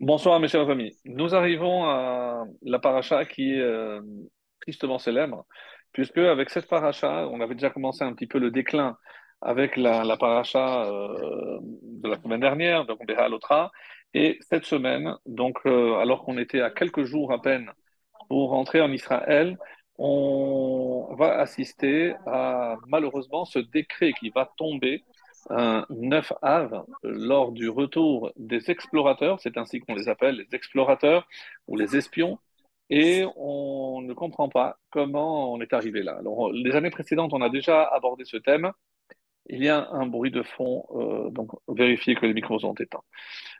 Bonsoir mes chers amis. Nous arrivons à la paracha qui est euh, tristement célèbre, puisque avec cette paracha, on avait déjà commencé un petit peu le déclin avec la, paracha euh, de la semaine dernière, donc Béha Lotra, et cette semaine, donc euh, alors qu'on était à quelques jours à peine pour rentrer en Israël, on va assister à malheureusement ce décret qui va tomber un 9 av lors du retour des explorateurs, c'est ainsi qu'on les appelle, les explorateurs ou les espions, et on ne comprend pas comment on est arrivé là. Alors, les années précédentes, on a déjà abordé ce thème. Il y a un bruit de fond, euh, donc vérifiez que les micros sont éteints.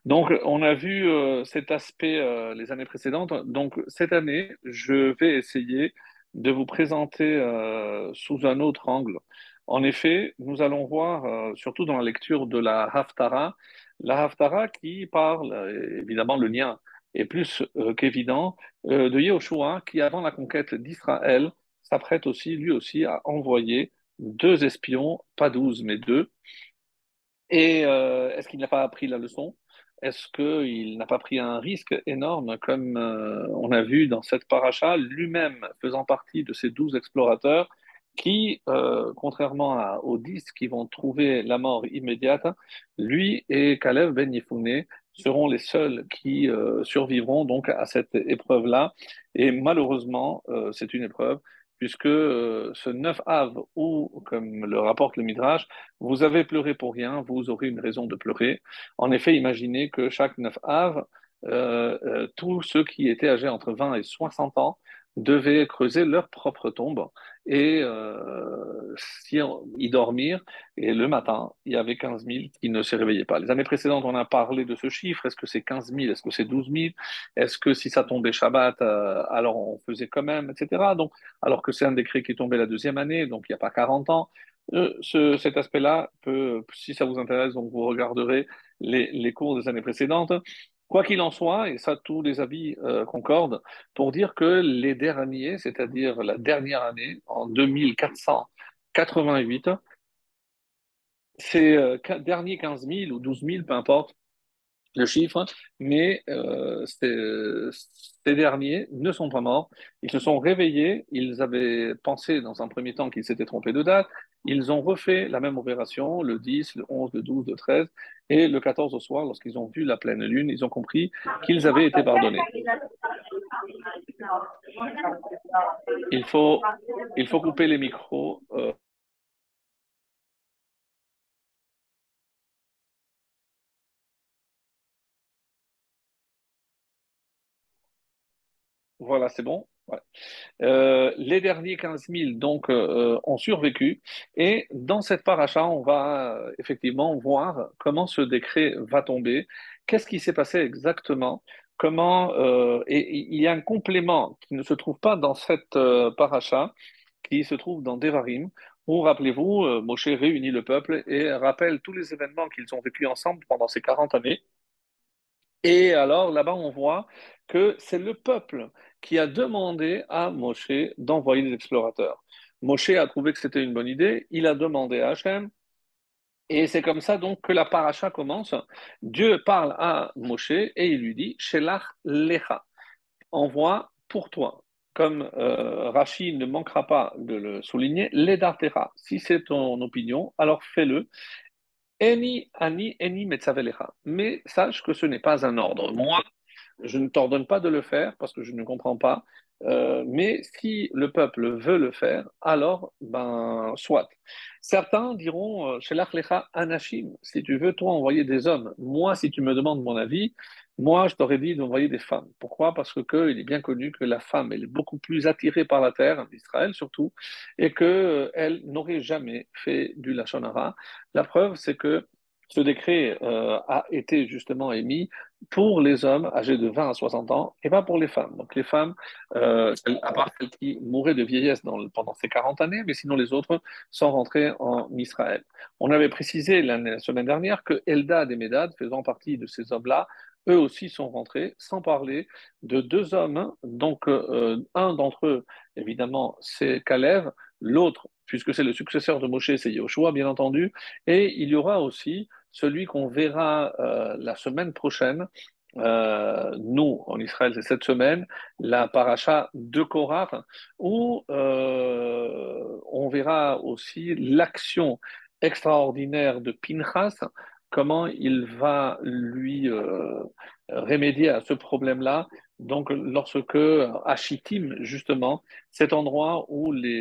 Donc, on a vu euh, cet aspect euh, les années précédentes. Donc, cette année, je vais essayer de vous présenter euh, sous un autre angle en effet, nous allons voir, euh, surtout dans la lecture de la Haftara, la Haftara qui parle, euh, évidemment le lien est plus euh, qu'évident, de Yehoshua qui, avant la conquête d'Israël, s'apprête aussi, lui aussi, à envoyer deux espions, pas douze, mais deux. Et est-ce qu'il n'a pas appris la leçon? Est-ce qu'il n'a pas pris un risque énorme, comme on a vu dans cette paracha, lui-même faisant partie de ces douze explorateurs qui, euh, contrairement à, aux dix qui vont trouver la mort immédiate, lui et Caleb Ben Yefouné seront les seuls qui euh, survivront donc à cette épreuve-là. Et malheureusement, euh, c'est une épreuve, puisque ce 9 av, ou comme le rapporte le Midrash, vous avez pleuré pour rien, vous aurez une raison de pleurer. En effet, imaginez que chaque 9 av, tous ceux qui étaient âgés entre 20 et 60 ans devaient creuser leur propre tombe et euh, y dormir. Et le matin, il y avait 15 000 qui ne se réveillaient pas. Les années précédentes, on a parlé de ce chiffre. Est-ce que c'est 15 000 Est-ce que c'est 12 000 Est-ce que si ça tombait Shabbat, euh, alors on faisait quand même, etc. Donc, alors que c'est un décret qui est tombé la deuxième année, donc il n'y a pas 40 ans. Euh, ce, cet aspect-là peut, si ça vous intéresse, donc vous regarderez les, les cours des années précédentes. Quoi qu'il en soit, et ça tous les avis euh, concordent, pour dire que les derniers, c'est-à-dire la dernière année, en 2488, ces derniers 15 000 ou 12 000, peu importe le chiffre, mais euh, ces derniers ne sont pas morts. Ils se sont réveillés, ils avaient pensé dans un premier temps qu'ils s'étaient trompés de date, ils ont refait la même opération le 10, le 11, le 12, le 13 et le 14 au soir, lorsqu'ils ont vu la pleine lune, ils ont compris qu'ils avaient été pardonnés. Il faut, il faut couper les micros. Euh, voilà, c'est bon. Euh, les derniers 15 000 donc euh, ont survécu et dans cette paracha, on va euh, effectivement voir comment ce décret va tomber, qu'est-ce qui s'est passé exactement, comment euh, et il y a un complément qui ne se trouve pas dans cette euh, paracha, qui se trouve dans Devarim. Où, rappelez-vous, euh, Moshe réunit le peuple et rappelle tous les événements qu'ils ont vécus ensemble pendant ces 40 années. Et alors là-bas, on voit que c'est le peuple qui a demandé à Moshe d'envoyer des explorateurs. Moshe a trouvé que c'était une bonne idée, il a demandé à Hachem, et c'est comme ça donc que la paracha commence. Dieu parle à Moshe et il lui dit Shelach lecha, envoie pour toi. Comme euh, Rashi ne manquera pas de le souligner, l'edartera. Si c'est ton opinion, alors fais-le. Eni ani eni. Mais sache que ce n'est pas un ordre. Je ne t'ordonne pas de le faire parce que je ne comprends pas. Euh, mais si le peuple veut le faire, alors, ben, soit. Certains diront, euh, chez l'Achlecha Anashim, si tu veux, toi, envoyer des hommes. Moi, si tu me demandes mon avis, moi, je t'aurais dit d'envoyer des femmes. Pourquoi? Parce que, il est bien connu que la femme, elle est beaucoup plus attirée par la terre, d'Israël surtout, et que euh, n'aurait jamais fait du Lachon Hara. La preuve, c'est que ce décret euh, a été justement émis pour les hommes âgés de 20 à 60 ans et pas pour les femmes. Donc les femmes, euh, à part celles qui mouraient de vieillesse pendant ces 40 années, mais sinon les autres sont rentrées en Israël. On avait précisé la semaine dernière que Eldad et Medad, faisant partie de ces hommes-là, eux aussi sont rentrés, sans parler de deux hommes. Donc euh, un d'entre eux, évidemment, c'est Caleb, l'autre, puisque c'est le successeur de Moshe, c'est Yoshua, bien entendu, et il y aura aussi celui qu'on verra euh, la semaine prochaine, euh, nous, en Israël, c'est cette semaine, la paracha de Korah, où euh, on verra aussi l'action extraordinaire de Pinchas, comment il va lui euh, remédier à ce problème-là. Donc, lorsque à Chittim, justement, cet endroit où les,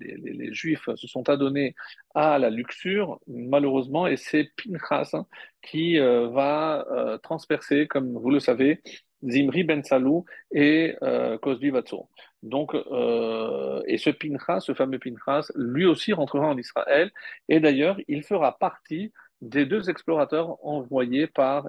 les, les, Juifs se sont adonnés à la luxure, malheureusement, et c'est Pinchas hein, qui euh, va euh, transpercer, comme vous le savez, Zimri Ben Salou et euh, Cosbi Vatso. Donc, euh, et ce Pinchas, ce fameux Pinchas, lui aussi rentrera en Israël, et d'ailleurs, il fera partie des deux explorateurs envoyés par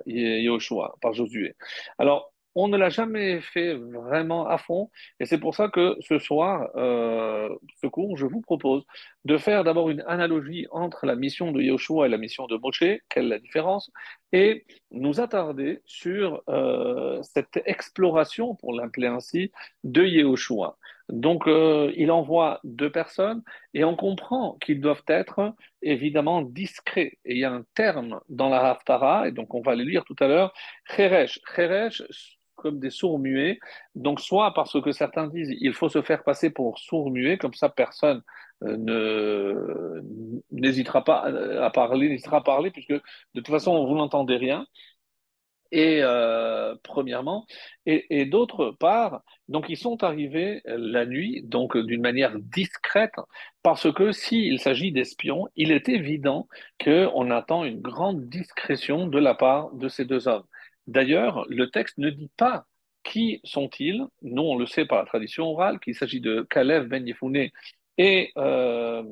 par Josué. Alors, on ne l'a jamais fait vraiment à fond, et c'est pour ça que ce soir, euh, ce cours, je vous propose de faire d'abord une analogie entre la mission de Yahushua et la mission de Moshe, quelle est la différence, et nous attarder sur euh, cette exploration, pour l'appeler ainsi, de Yahushua. Donc, euh, il envoie deux personnes et on comprend qu'ils doivent être évidemment discrets. Et il y a un terme dans la Haftara, et donc on va le lire tout à l'heure, Cheresh. Cheresh, comme des sourds muets. Donc, soit parce que certains disent il faut se faire passer pour sourd muet, comme ça personne euh, n'hésitera pas à parler, n'hésitera à parler, puisque de toute façon vous n'entendez rien et euh, premièrement, et, d'autre part, donc ils sont arrivés la nuit, donc d'une manière discrète, parce que s'il s'agit d'espions, il est évident qu'on attend une grande discrétion de la part de ces deux hommes. D'ailleurs, le texte ne dit pas qui sont-ils. Nous, on le sait par la tradition orale qu'il s'agit de Kalev ben Yefouné et euh,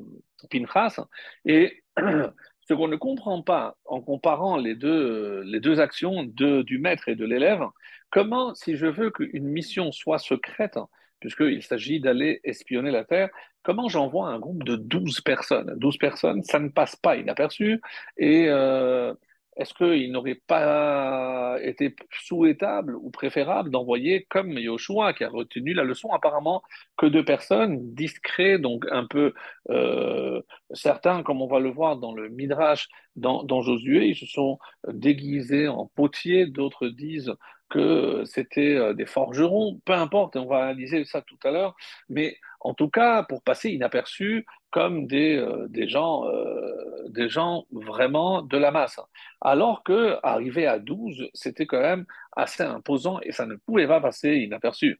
Pinchas. Et Ce qu'on ne comprend pas en comparant les deux, les deux actions de, du maître et de l'élève, comment, si je veux qu'une mission soit secrète, puisqu'il s'agit d'aller espionner la Terre, comment j'envoie un groupe de 12 personnes? 12 personnes, ça ne passe pas inaperçu. Et euh, est-ce qu'il n'aurait pas été souhaitable ou préférable d'envoyer comme Yoshua, qui a retenu la leçon apparemment que deux personnes, discrets, donc un peu euh, certains, comme on va le voir dans le Midrash, dans, dans Josué, ils se sont déguisés en potiers, d'autres disent que c'était euh, des forgerons, peu importe, on va analyser ça tout à l'heure, mais en tout cas, pour passer inaperçu comme des, euh, euh, des gens vraiment de la masse. Alors que arriver à 12, c'était quand même assez imposant et ça ne pouvait pas passer inaperçu.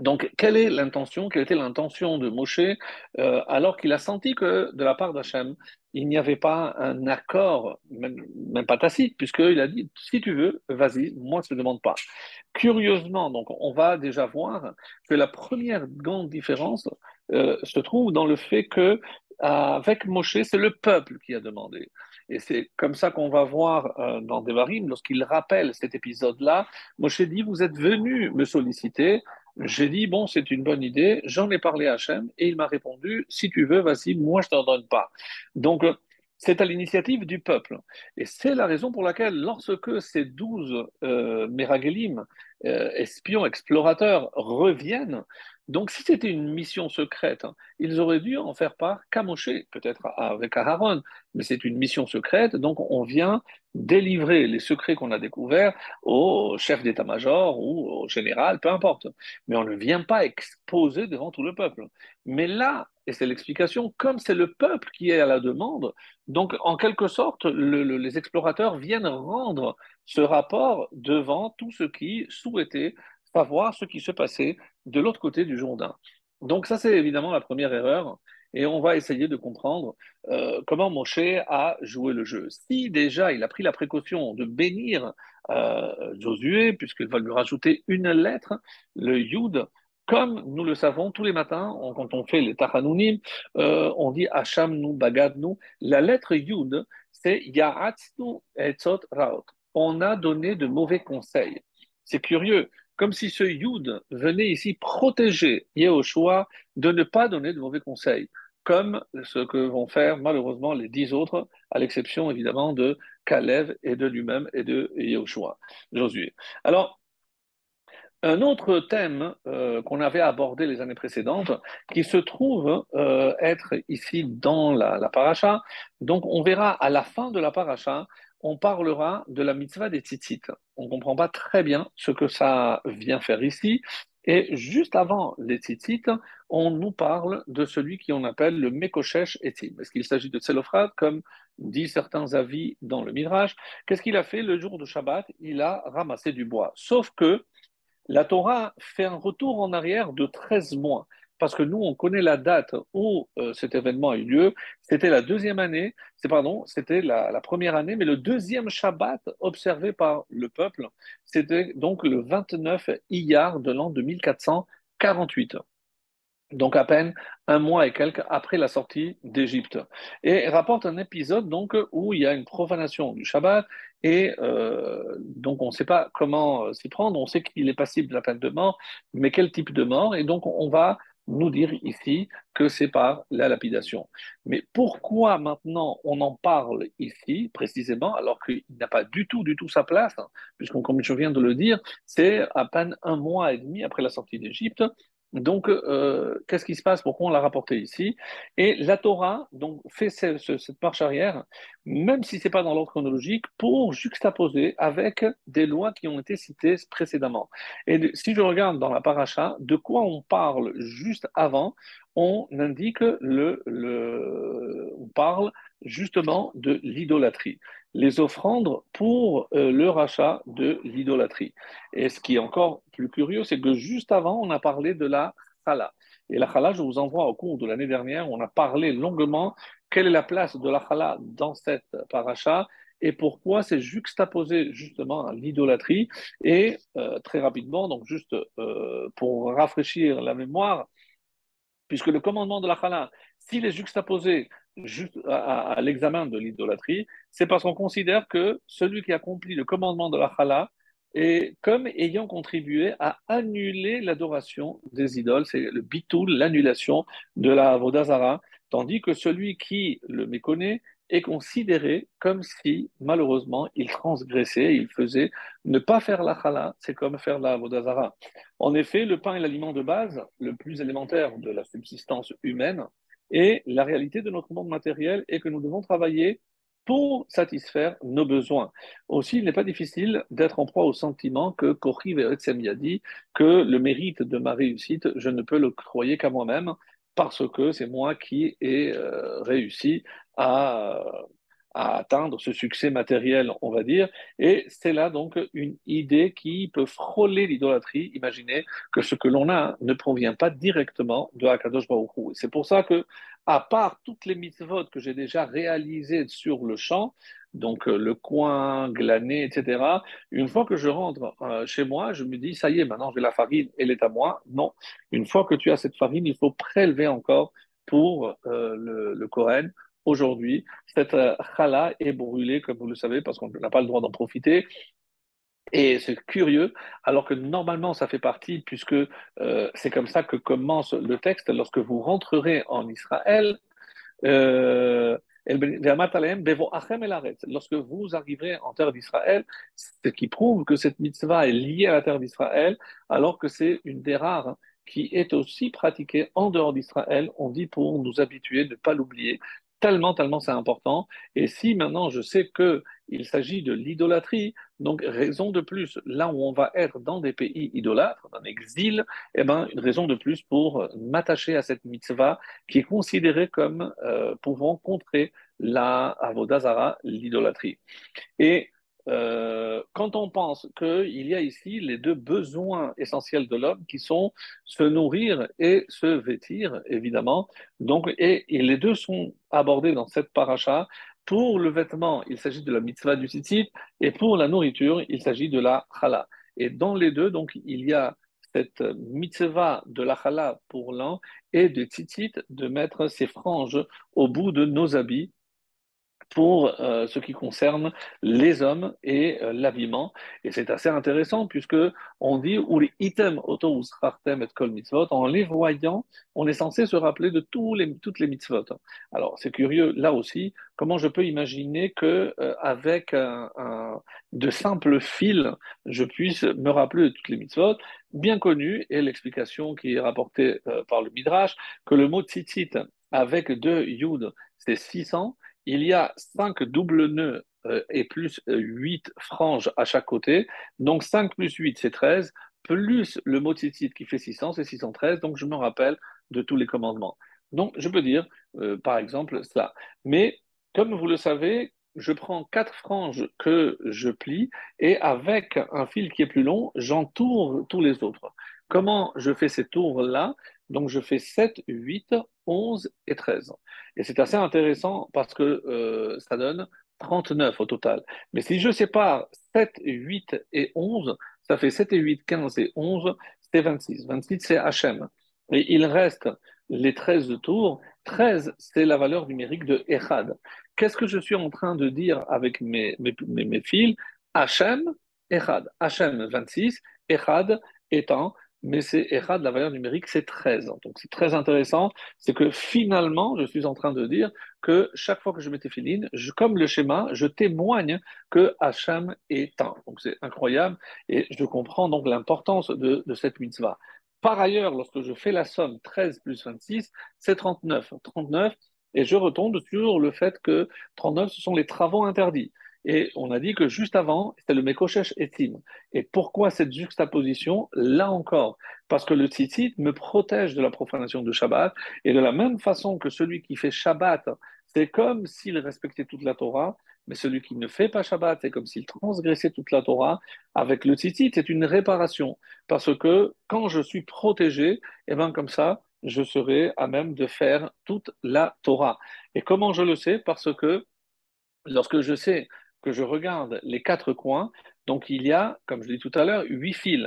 Donc, quelle est l'intention Quelle était l'intention de Moshe euh, alors qu'il a senti que de la part d'Hachem, il n'y avait pas un accord, même, même pas tacite, puisqu'il a dit si tu veux, vas-y, moi je ne demande pas. Curieusement, donc, on va déjà voir que la première grande différence euh, se trouve dans le fait que avec Moshe, c'est le peuple qui a demandé. Et c'est comme ça qu'on va voir euh, dans Devarim, lorsqu'il rappelle cet épisode-là, Moshe dit, vous êtes venu me solliciter, j'ai dit, bon, c'est une bonne idée, j'en ai parlé à Hachem, et il m'a répondu, si tu veux, vas-y, moi je t'en donne pas. Donc, c'est à l'initiative du peuple. Et c'est la raison pour laquelle, lorsque ces douze euh, euh, espions, explorateurs, reviennent, donc si c'était une mission secrète, hein, ils auraient dû en faire part qu'à peut-être avec Aaron, mais c'est une mission secrète, donc on vient délivrer les secrets qu'on a découverts au chef d'état-major ou au général, peu importe. Mais on ne vient pas exposer devant tout le peuple. Mais là, et c'est l'explication, comme c'est le peuple qui est à la demande, donc en quelque sorte, les explorateurs viennent rendre ce rapport devant tous ceux qui souhaitaient savoir ce qui se passait de l'autre côté du Jourdain. Donc ça, c'est évidemment la première erreur et on va essayer de comprendre euh, comment Moshe a joué le jeu. Si déjà il a pris la précaution de bénir euh, Josué, puisqu'il va lui rajouter une lettre, le Yud, comme nous le savons tous les matins, quand on fait les Tachanounim, euh, on dit Hacham nu bagadnu. La lettre Yud, c'est Ya'atznu etzot raot. On a donné de mauvais conseils. C'est curieux comme si ce Yud venait ici protéger Yehoshua de ne pas donner de mauvais conseils, comme ce que vont faire malheureusement les dix autres, à l'exception évidemment de Kalev et de lui-même et de Yehoshua, Josué. Alors, un autre thème euh, qu'on avait abordé les années précédentes, qui se trouve euh, être ici dans la, la paracha. Donc, on verra à la fin de la paracha, on parlera de la mitzvah des tzitzit. On ne comprend pas très bien ce que ça vient faire ici. Et juste avant les tzitzit, on nous parle de celui qui on appelle le Mekoshesh Etim. Est-ce qu'il s'agit de Tselophrate, comme dit certains avis dans le Midrash? Qu'est-ce qu'il a fait le jour de Shabbat? Il a ramassé du bois. Sauf que la Torah fait un retour en arrière de 13 mois, parce que nous, on connaît la date où euh, cet événement a eu lieu. C'était la deuxième année, c'est pardon, c'était la, première année, mais le deuxième Shabbat observé par le peuple, c'était donc le 29 Iyar de l'an 2448 donc à peine un mois et quelques après la sortie d'Égypte. Et rapporte un épisode donc où il y a une profanation du Shabbat et euh, donc on ne sait pas comment euh, s'y prendre. On sait qu'il est passible de la peine de mort, mais quel type de mort? Et donc on va nous dire ici que c'est par la lapidation. Mais pourquoi maintenant on en parle ici précisément alors qu'il n'a pas du tout, du tout sa place, hein, puisqu'on, comme je viens de le dire, c'est à peine un mois et demi après la sortie d'Égypte donc, euh, qu'est-ce qui se passe? Pourquoi on l'a rapporté ici? Et la Torah donc, fait cette, marche arrière, même si ce n'est pas dans l'ordre chronologique, pour juxtaposer avec des lois qui ont été citées précédemment. Et si je regarde dans la paracha, de quoi on parle juste avant On indique le on parle justement de l'idolâtrie les offrandes pour euh, le rachat de l'idolâtrie. Et ce qui est encore plus curieux, c'est que juste avant, on a parlé de la chala. Et la chala, je vous envoie au cours de l'année dernière, on a parlé longuement quelle est la place de la chala dans cette paracha et pourquoi c'est juxtaposé justement à l'idolâtrie. Et euh, très rapidement, donc juste euh, pour rafraîchir la mémoire, puisque le commandement de la chala, s'il est juxtaposé juste à, l'examen de l'idolâtrie, c'est parce qu'on considère que celui qui accomplit le commandement de la chala est comme ayant contribué à annuler l'adoration des idoles, c'est le bitoul, l'annulation de la vodazara, tandis que celui qui le méconnaît est considéré comme si, malheureusement, il transgressait, il faisait ne pas faire la chala, c'est comme faire la vodazara. En effet, le pain est l'aliment de base, le plus élémentaire de la subsistance humaine, et la réalité de notre monde matériel est que nous devons travailler pour satisfaire nos besoins. Aussi, il n'est pas difficile d'être en proie au sentiment que Kochi a dit que le mérite de ma réussite, je ne peux le croyer qu'à moi-même parce que c'est moi qui ai euh, réussi à à atteindre ce succès matériel, on va dire. Et c'est là donc une idée qui peut frôler l'idolâtrie. Imaginez que ce que l'on a ne provient pas directement de Akadosh Baruch. C'est pour ça que, à part toutes les mitzvot que j'ai déjà réalisées sur le champ, donc euh, le coin, glané, etc. Une fois que je rentre euh, chez moi, je me dis, ça y est, maintenant j'ai la farine, elle est à moi. Non, une fois que tu as cette farine, il faut prélever encore pour euh, le, le Kohen aujourd'hui, cette euh, chala est brûlée, comme vous le savez, parce qu'on n'a pas le droit d'en profiter. Et c'est curieux, alors que normalement ça fait partie, puisque euh, c'est comme ça que commence le texte, lorsque vous rentrerez en Israël, euh, lorsque vous arriverez en terre d'Israël, ce qui prouve que cette mitzvah est liée à la terre d'Israël, alors que c'est une des rares qui est aussi pratiquée en dehors d'Israël, on dit pour nous habituer, ne pas l'oublier, tellement, tellement c'est important. Et si maintenant je sais qu'il s'agit de l'idolâtrie, donc raison de plus, là où on va être dans des pays idolâtres, en exil, eh ben, une raison de plus pour m'attacher à cette mitzvah qui est considérée comme euh, pouvant contrer la avodazara, l'idolâtrie. Et euh, quand on pense qu'il y a ici les deux besoins essentiels de l'homme qui sont se nourrir et se vêtir, évidemment, donc, et, les deux sont abordés dans cette paracha. Pour le vêtement, il s'agit de la mitzvah du tzitzit, et pour la nourriture, il s'agit de la chala. Et dans les deux, donc, il y a cette mitzvah de la chala pour l'un et de tzitzit de mettre ses franges au bout de nos habits pour euh, ce qui concerne les hommes et euh, l'habillement. Et c'est assez intéressant puisque on dit ou les item auto et kol mitzvot, en les voyant, on est censé se rappeler de tous les, toutes les mitzvot. Alors c'est curieux là aussi, comment je peux imaginer que euh, avec un, de simples fils, je puisse me rappeler de toutes les mitzvot. bien connu, et l'explication qui est rapportée par le Midrash, que le mot tzitzit avec deux yud, c'est 600. Il y a cinq doubles nœuds euh, et plus 8 franges à chaque côté. Donc 5 plus 8, c'est 13, plus le mot tzitzit qui fait 600, c'est 613. Donc je me rappelle de tous les commandements. Donc je peux dire, euh, par exemple, cela. Mais comme vous le savez, je prends quatre franges que je plie et avec un fil qui est plus long, j'entoure tous les autres. Comment je fais ces tours-là? Donc je fais 7, 8, 11 et 13. Et c'est assez intéressant parce que euh, ça donne 39 au total. Mais si je sépare 7, 8 et 11, ça fait 7 et 8, 15 et 11, c'est 26. 26, c'est HM. Et il reste les 13 tours. 13, c'est la valeur numérique de Echad. Qu'est-ce que je suis en train de dire avec mes, mes, fils? Hachem, Echad. Hachem, 26, Echad étant, mais c'est Echad, la valeur numérique, c'est 13. Donc c'est très intéressant. C'est que finalement, je suis en train de dire que chaque fois que je mets filine, je, comme le schéma, je témoigne que Hachem est un. Donc c'est incroyable et je comprends donc l'importance de, de cette mitzvah. Par ailleurs, lorsque je fais la somme 13 plus 26, c'est 39. 39, et je retombe sur le fait que 39, ce sont les travaux interdits. Et on a dit que juste avant, c'était le Mekoshesh Etim. Et pourquoi cette juxtaposition Là encore, parce que le tzitzit me protège de la profanation de Shabbat. Et de la même façon que celui qui fait Shabbat, c'est comme s'il respectait toute la Torah, mais celui qui ne fait pas Shabbat, c'est comme s'il transgressait toute la Torah. Avec le tzitzit, c'est une réparation. Parce que quand je suis protégé, et eh bien comme ça, je serai à même de faire toute la Torah. Et comment je le sais? Parce que lorsque je sais que je regarde les quatre coins, donc il y a, comme je l'ai dit tout à l'heure, huit fils.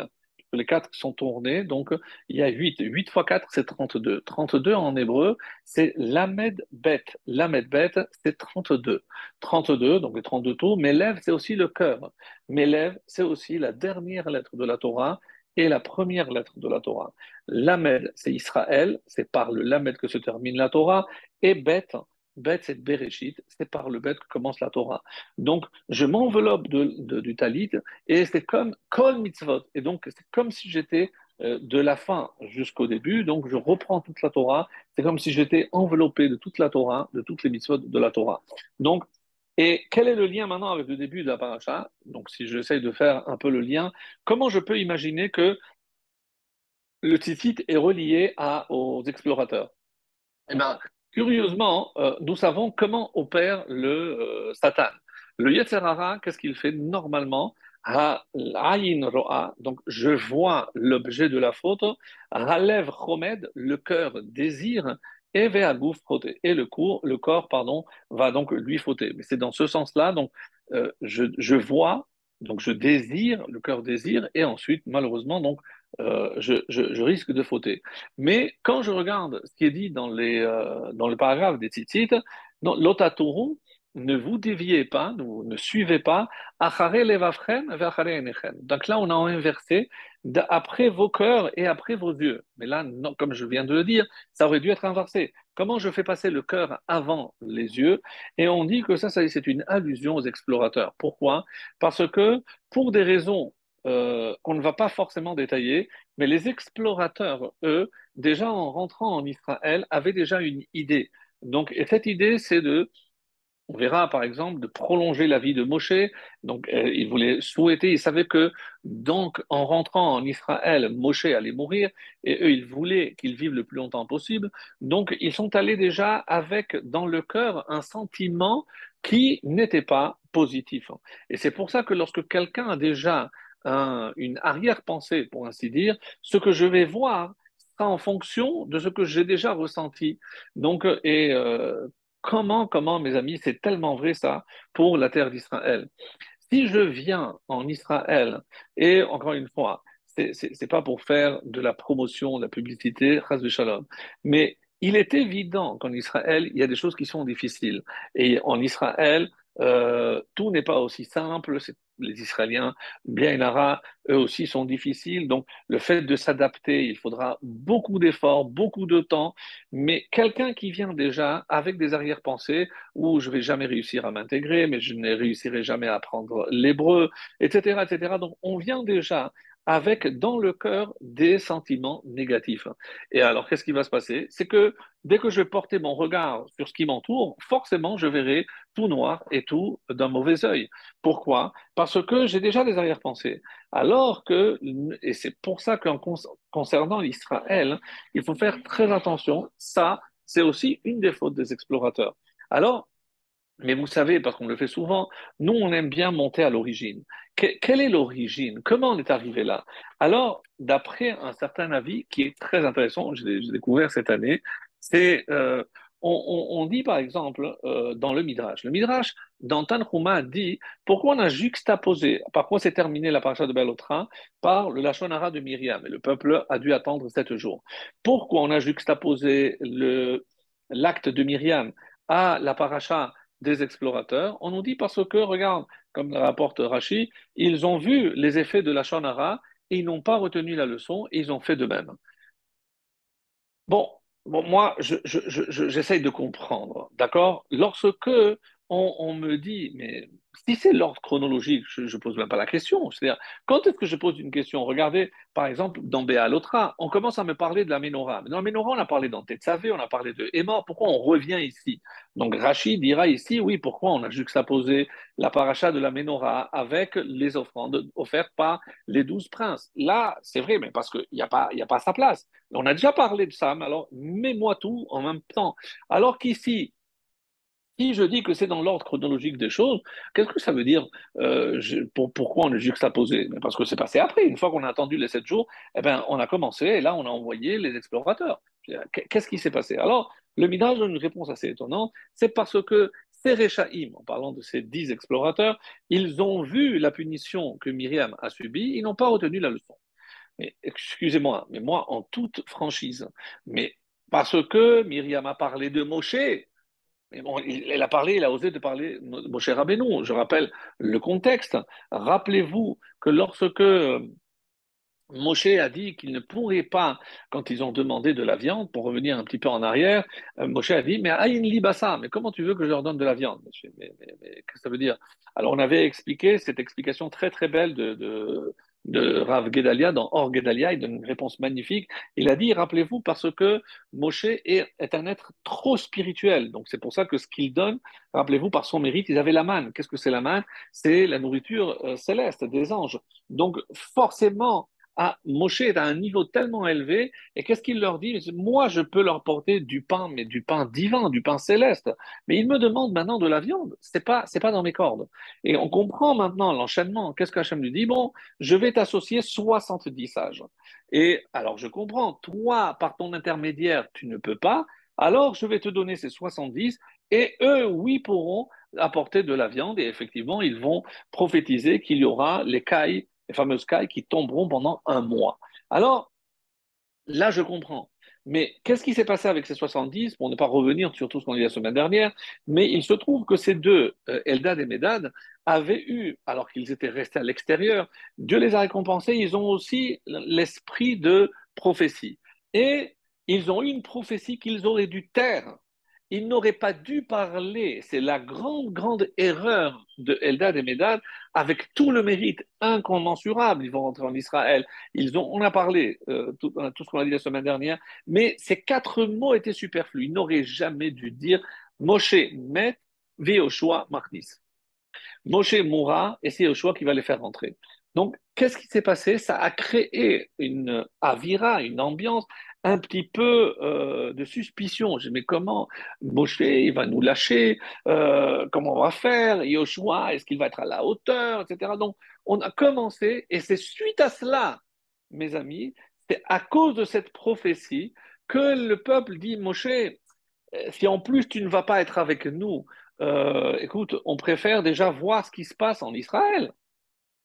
Les quatre sont tournés, donc il y a huit. Huit fois quatre, c'est 32. 32 en hébreu, c'est lamed bet. Lamed bet, c'est 32. 32, donc les 32 tours. Mais lèvres, c'est aussi le cœur. Mais lèvres, c'est aussi la dernière lettre de la Torah et la première lettre de la Torah. Lamed, c'est Israël, c'est par le Lamed que se termine la Torah, et Bet, Bet, c'est Bereshit, c'est par le Bet que commence la Torah. Donc, je m'enveloppe de, du talit, et c'est comme Kol Mitzvot, et donc c'est comme si j'étais euh, de la fin jusqu'au début, donc je reprends toute la Torah, c'est comme si j'étais enveloppé de toute la Torah, de toutes les mitzvot de la Torah. Donc, et quel est le lien maintenant avec le début de la paracha? Donc, si j'essaye de faire un peu le lien, comment je peux imaginer que le tzitzit est relié à, aux explorateurs? Eh bien, curieusement, euh, nous savons comment opère le euh, Satan. Le Yetzerara, qu'est-ce qu'il fait normalement? Ro'a, donc je vois l'objet de la faute, Ralev chomed, le cœur désire, et et le, corps, le corps pardon, va donc lui fauter. Mais c'est dans ce sens-là, donc euh, je, je, vois, donc je désire, le cœur désire, et ensuite, malheureusement, donc euh, je, risque de fauter. Mais quand je regarde ce qui est dit dans, les, euh, dans le paragraphe des titites, l'otatourou, ne vous déviez pas, ne, ne suivez pas, donc là, on a inversé après vos cœurs et après vos yeux. Mais là, comme je viens de le dire, ça aurait dû être inversé. Comment je fais passer le cœur avant les yeux? Et on dit que ça c'est une allusion aux explorateurs. Pourquoi? Parce que pour des raisons euh, qu'on ne va pas forcément détailler, mais les explorateurs, eux, déjà en rentrant en Israël, avaient déjà une idée. Donc, et cette idée, c'est de on verra par exemple de prolonger la vie de Moshe. Donc, euh, il voulait souhaiter, il savait que donc en rentrant en Israël, Moshe allait mourir et eux, ils voulaient qu'il vive le plus longtemps possible. Donc, ils sont allés déjà avec dans le cœur un sentiment qui n'était pas positif. Et c'est pour ça que lorsque quelqu'un a déjà une arrière-pensée, pour ainsi dire, ce que je vais voir sera en fonction de ce que j'ai déjà ressenti. Donc, et euh, Comment, comment, mes amis, c'est tellement vrai ça pour la terre d'Israël. Si je viens en Israël, et encore une fois, c'est pas pour faire de la promotion, de la publicité, mais il est évident qu'en Israël, il y a des choses qui sont difficiles. Et en Israël, euh, tout n'est pas aussi simple, les Israéliens, bien Nara, eux aussi sont difficiles. Donc, le fait de s'adapter, il faudra beaucoup d'efforts, beaucoup de temps. Mais quelqu'un qui vient déjà avec des arrière-pensées où je vais jamais réussir à m'intégrer, mais je ne réussirai jamais à apprendre l'hébreu, etc., etc. Donc, on vient déjà avec dans le cœur des sentiments négatifs. Et alors, qu'est-ce qui va se passer? C'est que dès que je vais porter mon regard sur ce qui m'entoure, forcément, je verrai tout noir et tout d'un mauvais œil. Pourquoi? Parce que j'ai déjà des arrière-pensées. Alors que, et c'est pour ça qu'en concernant l'Israël, il faut faire très attention. Ça, c'est aussi une des fautes des explorateurs. Alors, mais vous savez, parce qu'on le fait souvent, nous, on aime bien monter à l'origine. quelle est l'origine? Comment on est arrivé là? Alors, d'après un certain avis qui est très intéressant, j'ai découvert cette année, c'est, euh, on, dit par exemple euh, dans le Midrash, le Midrash dans Tanhuma dit pourquoi on a juxtaposé, par quoi s'est terminé la paracha de Belotra par le Lachonara de Myriam, et le peuple a dû attendre sept jours. Pourquoi on a juxtaposé l'acte de Myriam à la paracha des explorateurs. On nous dit parce que, regarde, comme le rapporte Rachi, ils ont vu les effets de la Shonara ils n'ont pas retenu la leçon ils ont fait de même. Bon moi, j'essaye de comprendre, d'accord? Lorsque on, me dit, mais si c'est l'ordre chronologique, je ne pose même pas la question. C'est-à-dire, quand est-ce que je pose une question? Regardez, par exemple, dans Béalotra, on commence à me parler de la Ménorah. Mais dans la Ménorah, on a parlé dans Tetzavé, on a parlé de Hémor. Pourquoi on revient ici? Donc Rachid dira ici, oui, pourquoi on a juxtaposé la paracha de la Ménorah avec les offrandes offertes par les douze princes Là, c'est vrai, mais parce qu'il n'y a, pas, a pas sa place. On a déjà parlé de ça, mais alors mets-moi tout en même temps. Alors qu'ici, si je dis que c'est dans l'ordre chronologique des choses, qu'est-ce que ça veut dire euh, Pourquoi on est juxtaposé Parce que c'est passé après. Une fois qu'on a attendu les sept jours, eh ben, on a commencé et là, on a envoyé les explorateurs. Qu'est-ce qui s'est passé? Alors, le Midrash donne une réponse assez étonnante. C'est parce que ces Réchaïm, en parlant de ces dix explorateurs, ils ont vu la punition que Myriam a subie, ils n'ont pas retenu la leçon. Mais excusez-moi, mais moi, en toute franchise, mais parce que Myriam a parlé de Moshe, il, a parlé, il a osé de parler mon cher. Je rappelle le contexte. Rappelez-vous que lorsque euh, Moshe a dit qu'il ne pourrait pas, quand ils ont demandé de la viande, pour revenir un petit peu en arrière, euh, Moshe a dit, mais Aïn Libasa, mais comment tu veux que je leur donne de la viande? Mais, qu'est-ce que ça veut dire? Alors on avait expliqué cette explication très très belle de Rav Gedalia dans Or Gedalia, il donne une réponse magnifique. Il a dit, rappelez-vous, parce que Moshe est, un être trop spirituel. Donc c'est pour ça que ce qu'il donne, rappelez-vous, par son mérite, ils avaient la manne. Qu'est-ce que c'est la manne? C'est la nourriture euh, céleste des anges. Donc forcément, ah, Moshe est à un niveau tellement élevé, et qu'est-ce qu'il leur dit? Moi, je peux leur porter du pain, mais du pain divin, du pain céleste. Mais il me demande maintenant de la viande. C'est pas, c'est pas dans mes cordes. Et on comprend maintenant l'enchaînement. Qu'est-ce qu'Hachem lui dit? Bon, je vais t'associer 70 sages. Et alors, je comprends. Toi, par ton intermédiaire, tu ne peux pas. Alors, je vais te donner ces 70, et eux, oui, pourront apporter de la viande. Et effectivement, ils vont prophétiser qu'il y aura les cailles les fameuses cailles qui tomberont pendant un mois. Alors, là, je comprends. Mais qu'est-ce qui s'est passé avec ces 70 Pour ne pas revenir sur tout ce qu'on a dit la semaine dernière, mais il se trouve que ces deux, euh, Eldad et Medad, avaient eu, alors qu'ils étaient restés à l'extérieur, Dieu les a récompensés, ils ont aussi l'esprit de prophétie. Et ils ont eu une prophétie qu'ils auraient dû taire il n'aurait pas dû parler. C'est la grande, grande erreur de Eldad et Medad, avec tout le mérite incommensurable. Ils vont rentrer en Israël. Ils ont, on a parlé, euh, tout, tout, ce qu'on a dit la semaine dernière, mais ces quatre mots étaient superflus. Ils n'auraient jamais dû dire Moshe met Veoshua Marnis. Moshe mourra et c'est Yoshua qui va les faire rentrer. Donc, qu'est-ce qui s'est passé? Ça a créé une avira, une ambiance un petit peu euh, de suspicion. Je dis, mais comment Moshe, il va nous lâcher euh, Comment on va faire? Yoshua, est-ce qu'il va être à la hauteur etc. Donc, on a commencé, et c'est suite à cela, mes amis, c'est à cause de cette prophétie que le peuple dit, Moshe, euh, si en plus tu ne vas pas être avec nous, écoute, on préfère déjà voir ce qui se passe en Israël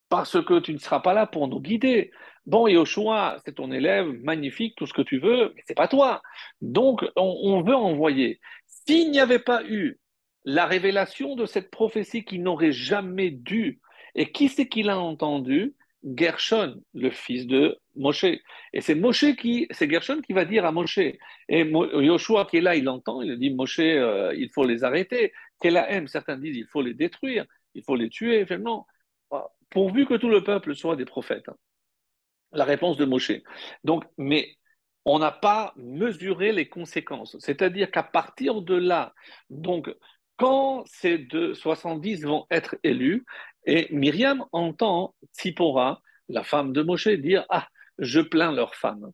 parce que tu ne seras pas là pour nous guider. Bon, Yoshua, c'est ton élève, magnifique, tout ce que tu veux, mais c'est pas toi. Donc, on, veut envoyer. S'il n'y avait pas eu la révélation de cette prophétie qui n'aurait jamais dû, et qui c'est qui l'a entendu? Gershon, le fils de Moshe. Et c'est Moshe qui, c'est Gershon qui va dire à Moshe. Et Yoshua qui est là, il entend, il dit Moshe, euh, il faut les arrêter. haine? Certains disent il faut les détruire, il faut les tuer. non, pourvu que tout le peuple soit des prophètes. la réponse de Moshe. Donc, mais on n'a pas mesuré les conséquences. C'est-à-dire qu'à partir de là, donc, quand ces deux 70 vont être élus, et Myriam entend Tsipora, la femme de Moshe, dire Ah, je plains leur femme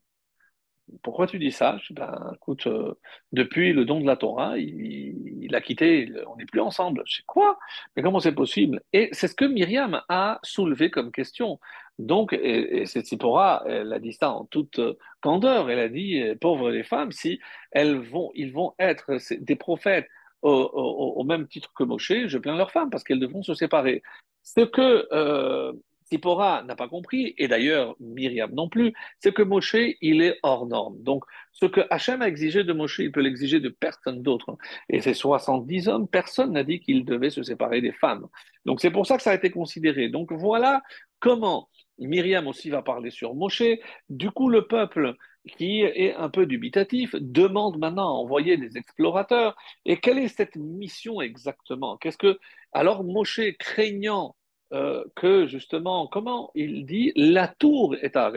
pourquoi tu dis ça? Je dis, ben, écoute, euh, depuis le don de la Torah, il, a quitté, on n'est plus ensemble. Je sais quoi? Mais comment c'est possible? Et c'est ce que Myriam a soulevé comme question. Donc, et, et cette Sipora, elle a dit ça en toute candeur. Elle a dit, euh, pauvres les femmes, si elles vont, ils vont être des prophètes au, même titre que Moshe, je plains leurs femmes parce qu'elles devront se séparer. Ce que euh, Sipora n'a pas compris, et d'ailleurs Myriam non plus, c'est que Moshe, il est hors norme. Donc, ce que Hachem a exigé de Moshe, il peut l'exiger de personne d'autre. Et ces 70 hommes, personne n'a dit qu'ils devaient se séparer des femmes. Donc, c'est pour ça que ça a été considéré. Donc, voilà comment Myriam aussi va parler sur Moshe. Du coup, le peuple qui est un peu dubitatif demande maintenant à envoyer des explorateurs. Et quelle est cette mission exactement? Qu'est-ce que alors Moshe craignant euh, que justement, comment il dit, la tour est à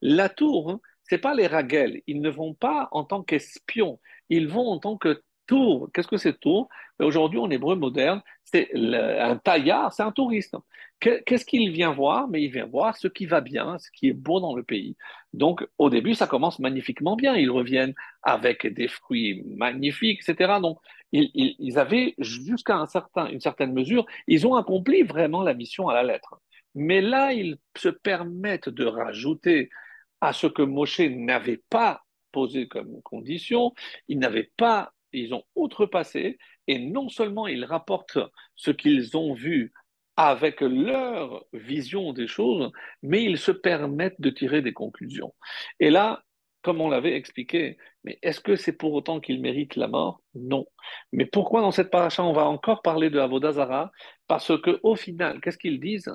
La tour, c'est pas les raguels. Ils ne vont pas en tant qu'espions. Ils vont en tant que tour. Qu'est-ce que c'est tour? Aujourd'hui, en hébreu moderne, c'est un taillard, c'est un touriste. Qu'est-ce qu'il vient voir? Mais il vient voir ce qui va bien, ce qui est beau dans le pays. Donc, au début, ça commence magnifiquement bien. Ils reviennent avec des fruits magnifiques, etc. Donc, ils, avaient, jusqu'à un certain, une certaine mesure, ils ont accompli vraiment la mission à la lettre. Mais là, ils se permettent de rajouter à ce que Moshe n'avait pas posé comme condition, ils n'avaient pas, ils ont outrepassé, et non seulement ils rapportent ce qu'ils ont vu avec leur vision des choses, mais ils se permettent de tirer des conclusions. Et là, comme on l'avait expliqué. Mais est-ce que c'est pour autant qu'il mérite la mort? Non. Mais pourquoi dans cette paracha on va encore parler de Avodazara Parce que au final, qu'est-ce qu'ils disent?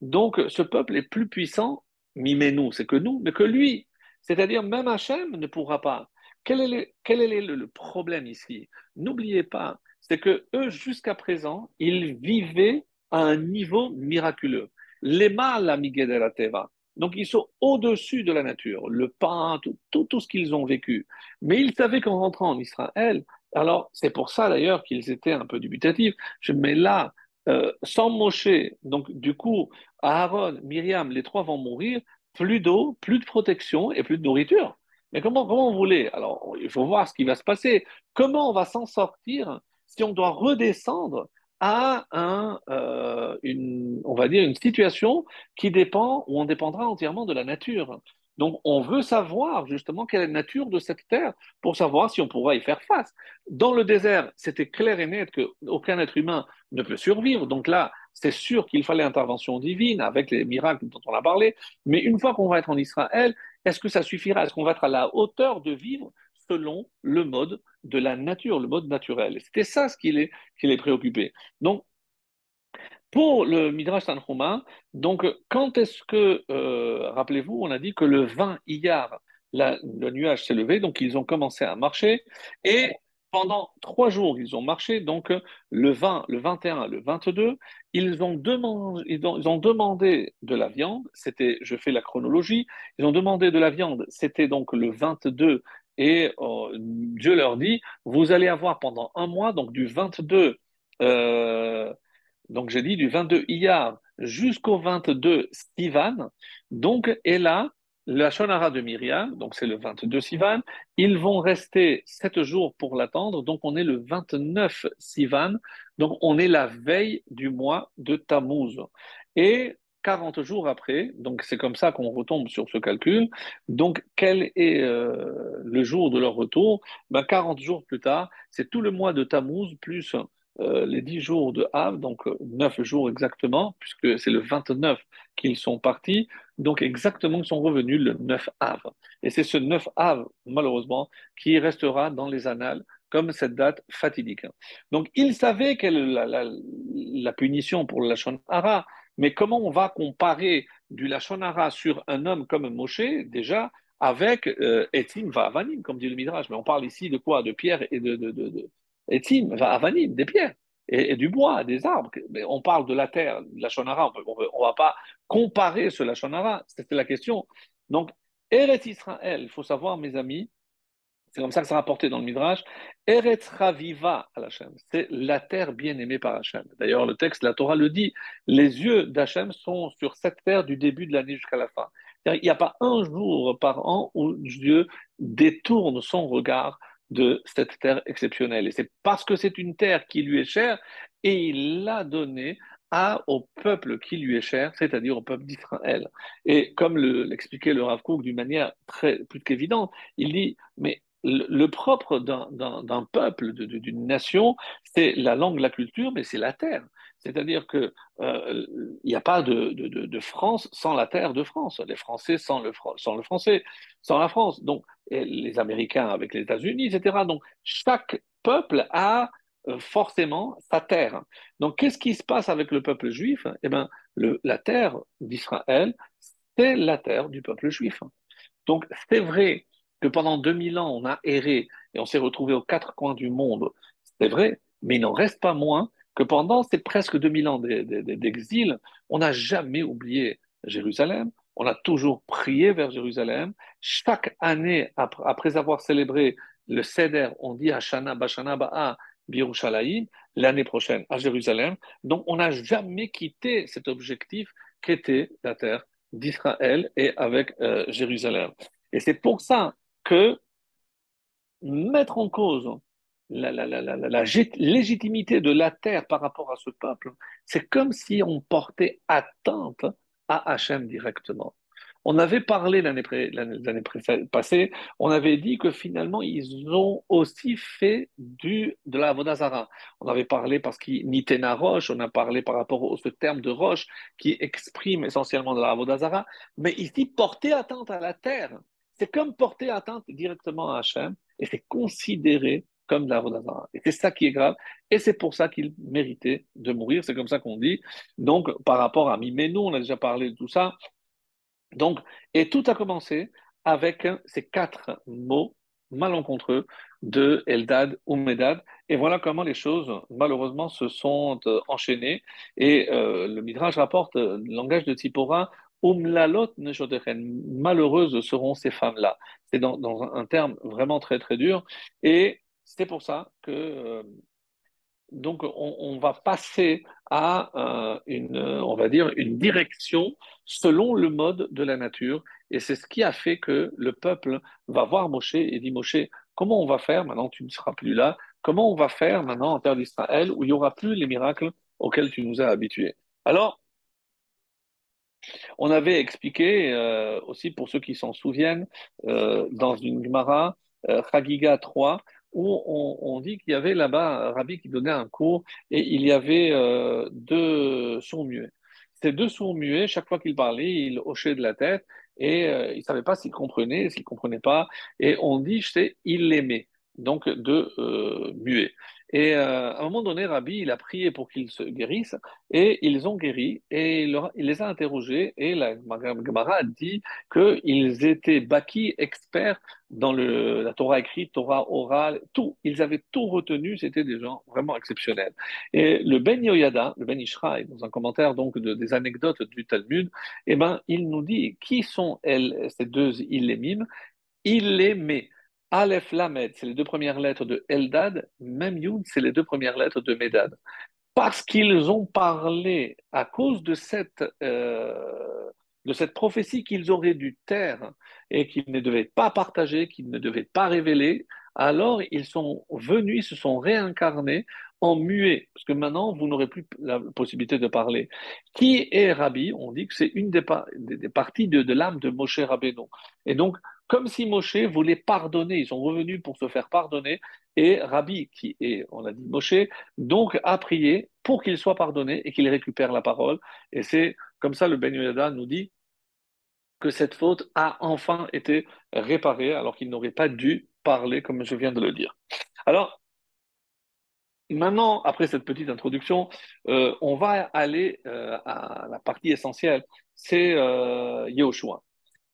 Donc ce peuple est plus puissant, mimenu, c'est que nous, mais que lui. C'est-à-dire même Hachem ne pourra pas. Quel est le, problème ici? N'oubliez pas, c'est que eux jusqu'à présent, ils vivaient à un niveau miraculeux. Lema la teva. Donc ils sont au-dessus de la nature, le pain, tout, tout, ce qu'ils ont vécu. Mais ils savaient qu'en rentrant en Israël, alors c'est pour ça d'ailleurs qu'ils étaient un peu dubitatifs. Je mets là, euh, sans Moshe, donc du coup, Aaron, Myriam, les trois vont mourir, plus d'eau, plus de protection et plus de nourriture. Mais comment, comment vous voulez? Alors, il faut voir ce qui va se passer. Comment on va s'en sortir si on doit redescendre à euh, une, on va dire, une situation qui dépend, ou on dépendra entièrement de la nature. Donc, on veut savoir justement quelle est la nature de cette terre pour savoir si on pourra y faire face. Dans le désert, c'était clair et net qu'aucun être humain ne peut survivre. Donc là, c'est sûr qu'il fallait intervention divine avec les miracles dont on a parlé. Mais une fois qu'on va être en Israël, est-ce que ça suffira? Est-ce qu'on va être à la hauteur de vivre selon le mode de la nature, le mode naturel. C'était ça ce qui les, qui les préoccupait. Donc, pour le Midrash Tanhuma, donc quand est-ce que, euh, rappelez-vous, on a dit que le 20 Iyar, le nuage s'est levé, donc ils ont commencé à marcher, et pendant trois jours, ils ont marché, donc le 20, le 21, le 22, ils ont, demandé, ils ont, ils ont demandé de la viande, c'était, je fais la chronologie, ils ont demandé de la viande, c'était donc le 22 et oh, Dieu leur dit, vous allez avoir pendant un mois, donc du 22, euh, du 22 Iyar jusqu'au 22 Sivan, donc, et là, la Shonara de Myriam, donc c'est le 22 Sivan, ils vont rester sept jours pour l'attendre, donc on est le 29 Sivan, donc on est la veille du mois de Tammuz. Et 40 jours après, donc c'est comme ça qu'on retombe sur ce calcul. Donc, quel est euh, le jour de leur retour? Ben, 40 jours plus tard, c'est tout le mois de Tammuz plus euh, les 10 jours de Av, donc 9 euh, jours exactement, puisque c'est le 29 qu'ils sont partis. Donc, exactement, ils sont revenus le 9 Av. Et c'est ce 9 Av, malheureusement, qui restera dans les annales comme cette date fatidique. Donc, ils savaient quelle est la, la, punition pour la Hara, mais comment on va comparer du Lachonara sur un homme comme Moshe, déjà, avec euh, Etim Va'avanim, comme dit le Midrash Mais on parle ici de quoi? De pierre et de, de, de, Etim Va'avanim, des pierres. et, du bois, des arbres. Mais on parle de la terre, de la Shonara, on ne va pas comparer ce Lachonara, c'était la question. Donc, Eretz Israël, il faut savoir, mes amis, c'est comme ça que ça rapporté dans le Midrash. Eretz Raviva à. C'est la terre bien aimée par Hachem. D'ailleurs, le texte, la Torah le dit. Les yeux d'Hachem sont sur cette terre du début de l'année jusqu'à la fin. Il n'y a pas un jour par an où Dieu détourne son regard de cette terre exceptionnelle. Et c'est parce que c'est une terre qui lui est chère et il l'a donnée à, au peuple qui lui est cher, c'est-à-dire au peuple d'Israël. Et comme l'expliquait le Rav Kook d'une manière très plus qu'évidente, il dit, mais le, propre d'un peuple, d'une nation, c'est la langue, la culture, mais c'est la terre. C'est-à-dire qu'il euh, n'y a pas de, France sans la terre de France, les Français sans le, français, sans la France, donc les Américains avec les États-Unis, etc. Donc chaque peuple a euh, forcément sa terre. Donc qu'est-ce qui se passe avec le peuple juif? Eh bien, la terre d'Israël, c'est la terre du peuple juif. Donc c'est vrai que pendant 2000 ans, on a erré et on s'est retrouvé aux quatre coins du monde, c'est vrai, mais il n'en reste pas moins que pendant ces presque 2000 ans d'exil, on n'a jamais oublié Jérusalem, on a toujours prié vers Jérusalem. Chaque année, après avoir célébré le Seder, on dit Hashana, Bashana, Ba'a, Birushalayim, l'année prochaine à Jérusalem. Donc, on n'a jamais quitté cet objectif qu'était la terre d'Israël et avec euh, Jérusalem. Et c'est pour ça mettre en cause la, légitimité de la terre par rapport à ce peuple, c'est comme si on portait atteinte à Hachem directement. On avait parlé l'année passée, on avait dit que finalement, ils ont aussi fait du, de la Vodazara. On avait parlé parce qu'ils Nitena roche, on a parlé par rapport au ce terme de roche qui exprime essentiellement de la Vodazara, mais ici, porter atteinte à la terre. C'est comme porter atteinte directement à Hachem et c'est considéré comme de la Vodazara. Et c'est ça qui est grave et c'est pour ça qu'il méritait de mourir. C'est comme ça qu'on dit. Donc, par rapport à Mimenu, on a déjà parlé de tout ça. Donc, et tout a commencé avec ces quatre mots malencontreux de Eldad ou Medad. Et voilà comment les choses, malheureusement, se sont euh, enchaînées. Et euh, le Midrash rapporte euh, le langage de Tzipora Umlalot malheureuses seront ces femmes-là. C'est dans, un terme vraiment très très dur. Et c'est pour ça que euh, donc on, va passer à euh, une, on va dire, une direction selon le mode de la nature. Et c'est ce qui a fait que le peuple va voir Moshe et dit Moshe, comment on va faire maintenant Tu ne seras plus là? Comment on va faire maintenant en terre d'Israël où il n'y aura plus les miracles auxquels tu nous as habitués? Alors, on avait expliqué euh, aussi, pour ceux qui s'en souviennent, euh, dans une Gemara, euh, Chagiga 3, où on, dit qu'il y avait là-bas un rabbi qui donnait un cours et il y avait deux sourds-muets. Ces deux sourds-muets, chaque fois qu'il parlait, il hochait de la tête et il ne savait pas s'il comprenait, s'il ne comprenait pas. Et on dit, c'est il l'aimait, donc deux muets. Et euh, à un moment donné, Rabbi, il a prié pour qu'ils se guérissent, et ils ont guéri, et il, les a interrogés, et la Gemara a dit qu'ils étaient baki, experts dans la Torah écrite, Torah orale, tout. Ils avaient tout retenu, c'était des gens vraiment exceptionnels. Et le Ben Yoyada, le Ben Ishraï, dans un commentaire donc de, des anecdotes du Talmud, eh ben, il nous dit qui sont ces deux Illémim Il les met Aleph Lamed, c'est les deux premières lettres de Eldad, même Yud, c'est les deux premières lettres de Medad. Parce qu'ils ont parlé à cause de cette, euh, de cette prophétie qu'ils auraient dû taire et qu'ils ne devaient pas partager, qu'ils ne devaient pas révéler, alors ils sont venus, ils se sont réincarnés en muet, parce que maintenant, vous n'aurez plus la possibilité de parler. Qui est Rabbi? On dit que c'est une des, parties de, de l'âme de Moshe Rabbeinu. Et donc, comme si Moshe voulait pardonner, ils sont revenus pour se faire pardonner, et Rabbi, qui est, on a dit Moshe, donc a prié pour qu'il soit pardonné et qu'il récupère la parole. Et c'est comme ça, le Ben Yada nous dit que cette faute a enfin été réparée, alors qu'il n'aurait pas dû parler, comme je viens de le dire. Alors, Maintenant, après cette petite introduction, euh, on va aller euh, à la partie essentielle, c'est euh.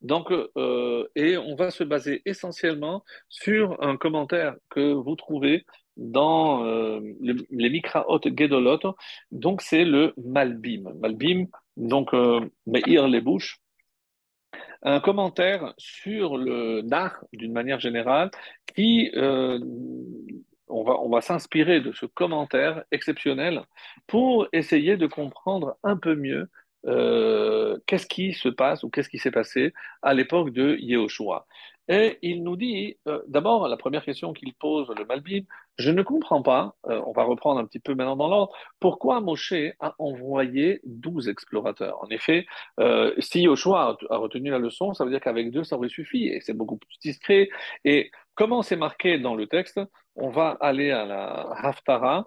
Donc, euh, et on va se baser essentiellement sur un commentaire que vous trouvez dans euh, les Mikraot Gedolot. Donc, c'est le Malbim. Malbim, donc, euh, Meir les bouches. Un commentaire sur le Nar, d'une manière générale, qui, euh, on va, on va s'inspirer de ce commentaire exceptionnel pour essayer de comprendre un peu mieux euh, qu'est-ce qui se passe ou qu'est-ce qui s'est passé à l'époque de Yehoshua? Et il nous dit, euh, d'abord, la première question qu'il pose, le Malbim, je ne comprends pas, euh, on va reprendre un petit peu maintenant dans l'ordre, pourquoi Moshe a envoyé 12 explorateurs? En effet, si Yehoshua a retenu la leçon, ça veut dire qu'avec deux, ça aurait suffi, et c'est beaucoup plus discret. Et comment c'est marqué dans le texte? On va aller à la Haftara,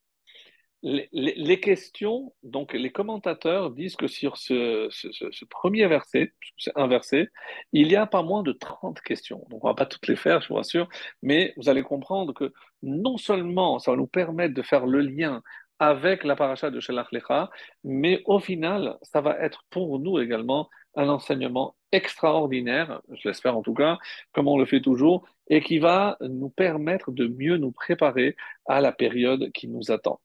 les, questions, donc les commentateurs disent que sur ce, premier verset, c'est un verset, il y a pas moins de 30 questions. Donc on ne va pas toutes les faire, je vous rassure, mais vous allez comprendre que non seulement ça va nous permettre de faire le lien avec la paracha de Shelach Lecha, mais au final, ça va être pour nous également un enseignement extraordinaire, je l'espère en tout cas, comme on le fait toujours, et qui va nous permettre de mieux nous préparer à la période qui nous attend.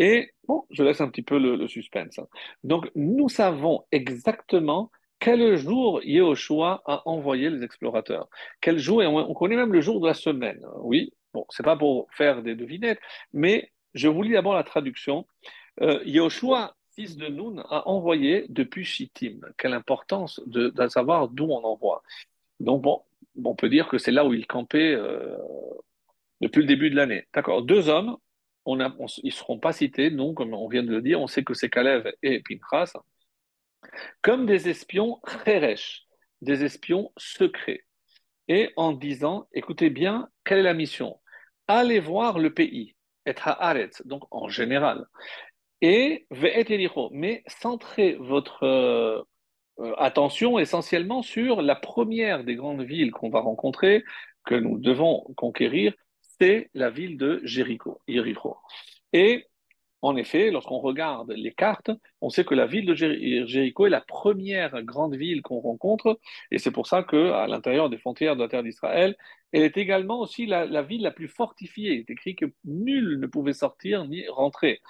Et bon, je laisse un petit peu le, suspense. Hein. Donc, nous savons exactement quel jour Yehoshua a envoyé les explorateurs. Quel jour, et on, connaît même le jour de la semaine. Oui, bon, c'est pas pour faire des devinettes, mais je vous lis d'abord la traduction. Euh, fils de Noun, a envoyé depuis Shittim. Quelle importance de, savoir d'où on envoie. Donc, bon, on peut dire que c'est là où il campait euh, depuis le début de l'année. D'accord. Deux hommes, on ils ne seront pas cités, donc, comme on vient de le dire, on sait que c'est Kalev et Pinchas, comme des espions Cheresh, des espions secrets. Et en disant, écoutez bien, quelle est la mission? Allez voir le pays, et Haaretz, donc en général et mais centrez votre euh, attention essentiellement sur la première des grandes villes qu'on va rencontrer, que nous devons conquérir, c'est la ville de Jéricho, Jéricho. Et en effet, lorsqu'on regarde les cartes, on sait que la ville de Jéricho est la première grande ville qu'on rencontre, et c'est pour ça qu'à l'intérieur des frontières de la terre d'Israël, elle est également aussi la, ville la plus fortifiée. Il est écrit que nul ne pouvait sortir ni rentrer.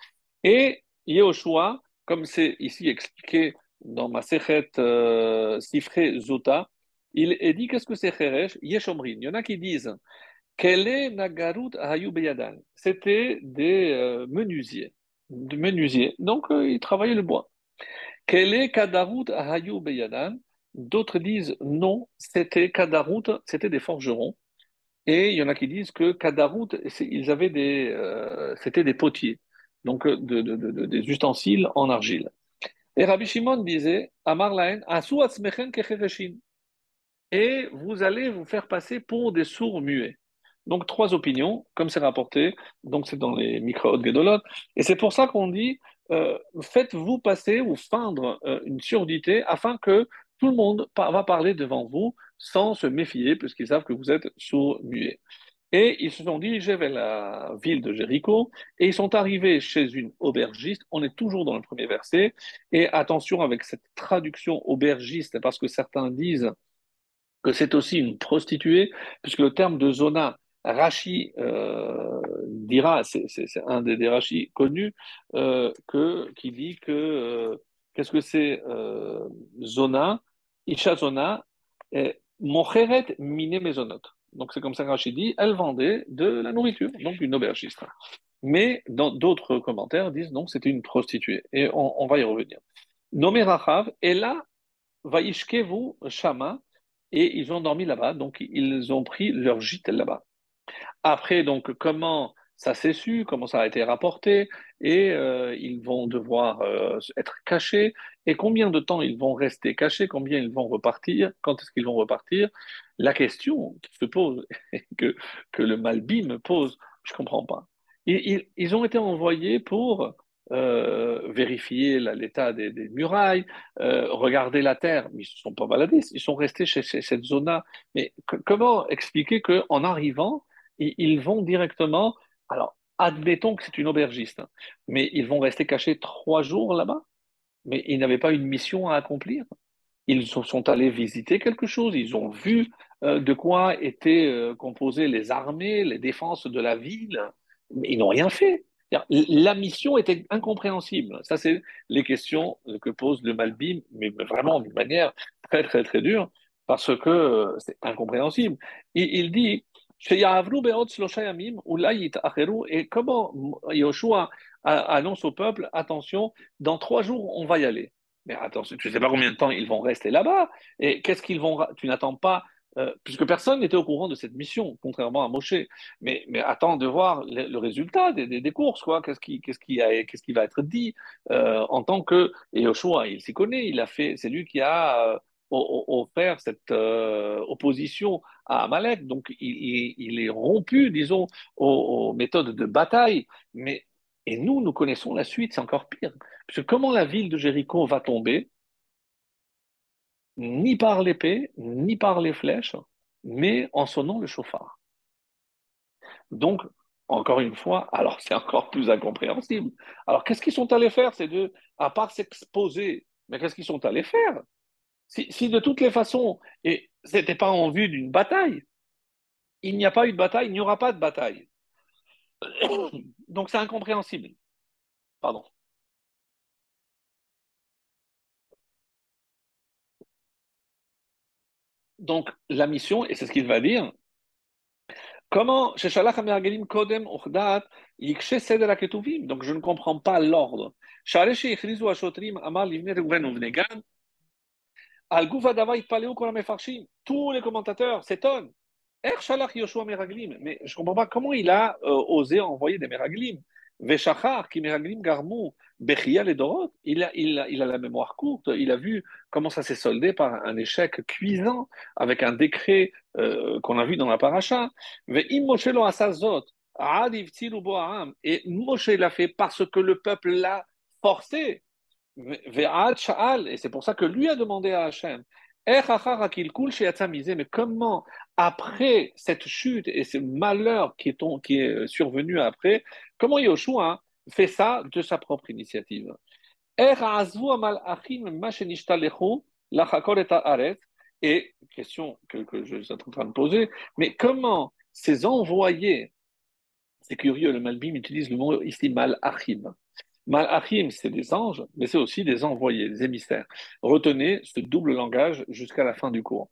Et Yehoshua, comme c'est ici expliqué dans ma Sechet euh, Sifre Zota, il est dit qu'est-ce que c'est Cheresh? Yeshomrin. Il y en a qui disent Nagarut C'était des euh, menuisiers. Des menuisiers. Donc, euh, ils travaillaient le bois. Est Kadarut D'autres disent non, c'était Kadarut, c'était des forgerons. Et il y en a qui disent que Kadarut, ils avaient des, c'était des potiers donc euh, de, des ustensiles en argile. Et Rabbi Shimon disait, Amar et vous allez vous faire passer pour des sourds muets. Donc trois opinions, comme c'est rapporté, donc c'est dans les micro Gedolot, et c'est pour ça qu'on dit, euh, faites-vous passer ou feindre euh, une surdité afin que tout le monde va parler devant vous sans se méfier, puisqu'ils savent que vous êtes sourds muets. Et ils se sont dirigés vers la ville de Jéricho et ils sont arrivés chez une aubergiste. On est toujours dans le premier verset. Et attention avec cette traduction aubergiste, parce que certains disent que c'est aussi une prostituée, puisque le terme de zona, Rashi euh, dira, c'est un des, des connus, euh, que, qui dit que euh, qu'est-ce que c'est euh, zona, isha zona, mocheret mine mezonot. Donc c'est comme ça que Rachid dit, elle vendait de la nourriture, donc une aubergiste. Mais dans d'autres commentaires disent non, c'était une prostituée. Et on, va y revenir. Nommé Rachav, et là, Vaishkevu Shama, et ils ont dormi là-bas, donc ils ont pris leur gîte là-bas. Après, donc, comment ça s'est su, comment ça a été rapporté, et euh, ils vont devoir euh, être cachés, et combien de temps ils vont rester cachés, combien ils vont repartir, quand est-ce qu'ils vont repartir? La question qui se pose, que, que le Malbi me pose, je ne comprends pas. Ils, ils, ont été envoyés pour euh, vérifier l'état des, murailles, regarder la terre, mais ils ne se sont pas baladés, ils sont restés chez, cette zone-là. Mais comment expliquer qu'en arrivant, ils, ils vont directement alors, admettons que c'est une aubergiste, mais ils vont rester cachés trois jours là-bas, mais ils n'avaient pas une mission à accomplir. Ils sont allés visiter quelque chose, ils ont vu euh, de quoi étaient euh, composées les armées, les défenses de la ville, mais ils n'ont rien fait. La mission était incompréhensible. Ça, c'est les questions que pose le Malbim, mais vraiment d'une manière très, très, très dure, parce que euh, c'est incompréhensible. Il, il dit, et comment Yoshua annonce au peuple, attention, dans trois jours, on va y aller. Mais attention, tu ne sais pas combien de temps ils vont rester là-bas. Et qu'est-ce qu'ils vont. Tu n'attends pas. Euh, puisque personne n'était au courant de cette mission, contrairement à Moshe. Mais, mais attends de voir le, résultat des, des, courses, quoi. Qu'est-ce qui, qu'est-ce qui, qu'est-ce qui va être dit euh, en tant que. Et Yoshua, il s'y connaît, il a fait. C'est lui qui a. Euh, offert cette opposition à Amalek, donc il, est rompu, disons, aux, aux méthodes de bataille, mais et nous, nous connaissons la suite, c'est encore pire. Parce que comment la ville de Jéricho va tomber? Ni par l'épée, ni par les flèches, mais en sonnant le chauffard. Donc, encore une fois, alors c'est encore plus incompréhensible. Alors, qu'est-ce qu'ils sont allés faire, ces deux À part s'exposer, mais qu'est-ce qu'ils sont allés faire? Si, si, de toutes les façons, et ce n'était pas en vue d'une bataille, il n'y a pas eu de bataille, il n'y aura pas de bataille. Donc c'est incompréhensible. Pardon. Donc la mission, et c'est ce qu'il va dire, comment donc je ne comprends pas l'ordre. Tous les commentateurs s'étonnent. Mais je ne comprends pas comment il a euh, osé envoyer des Meraglim. Qui Meraglim Garmou, Bechia les Dorot, il a, il, a, il a la mémoire courte, il a vu comment ça s'est soldé par un échec cuisant avec un décret euh, qu'on a vu dans la paracha. Et Moshe l'a fait parce que le peuple l'a forcé. Et c'est pour ça que lui a demandé à Hachem mais comment, après cette chute et ce malheur qui est, qui est survenu après, comment Yoshua fait ça de sa propre initiative et question que, que, je suis en train de poser, mais comment ces envoyés, c'est curieux, le Malbim utilise le mot ici malachim, Malachim, c'est des anges, mais c'est aussi des envoyés, des émissaires. Retenez ce double langage jusqu'à la fin du cours.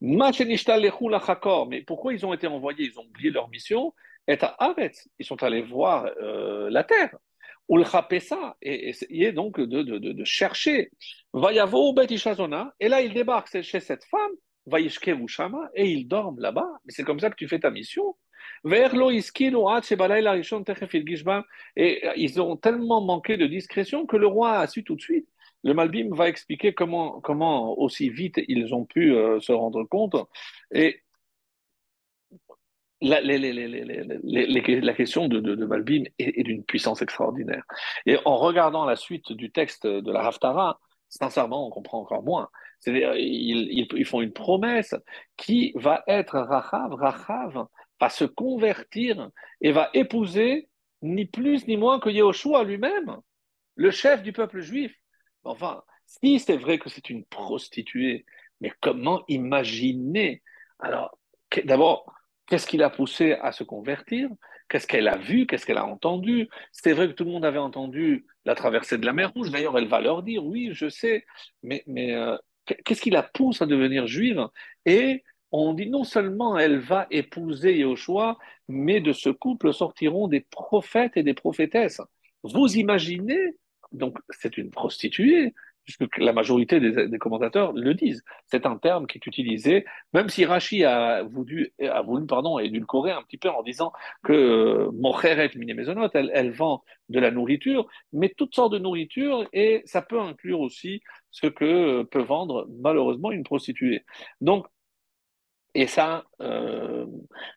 Mais pourquoi ils ont été envoyés? Ils ont oublié leur mission. Et à ils sont allés voir euh, la terre. Le et essayer donc de, de, de, de chercher. Et là, ils débarquent chez cette femme, et ils dorment là-bas. Mais c'est comme ça que tu fais ta mission. Et ils ont tellement manqué de discrétion que le roi a su tout de suite. Le Malbim va expliquer comment, comment aussi vite ils ont pu euh, se rendre compte. Et la, la question de, de, Malbim est, d'une puissance extraordinaire. Et en regardant la suite du texte de la Haftara, sincèrement, on comprend encore moins. C'est-à-dire, ils, ils, font une promesse qui va être Rachav, Rachav, va se convertir et va épouser ni plus ni moins que Yehoshua lui-même, le chef du peuple juif. Enfin, si c'est vrai que c'est une prostituée, mais comment imaginer? Alors, d'abord, qu'est-ce qui l'a poussé à se convertir? Qu'est-ce qu'elle a vu? Qu'est-ce qu'elle a entendu? C'est vrai que tout le monde avait entendu la traversée de la mer Rouge. D'ailleurs, elle va leur dire, oui, je sais, mais, mais euh, qu'est-ce qui la pousse à devenir juive? Et on dit non seulement elle va épouser Yahushua, mais de ce couple sortiront des prophètes et des prophétesses. Vous imaginez, donc c'est une prostituée, puisque la majorité des, commentateurs le disent. C'est un terme qui est utilisé, même si Rachi a voulu, a voulu pardon, édulcorer un petit peu en disant que euh, Mocheret mine elle, elle vend de la nourriture, mais toutes sortes de nourriture, et ça peut inclure aussi ce que peut vendre malheureusement une prostituée. Donc, et ça, euh,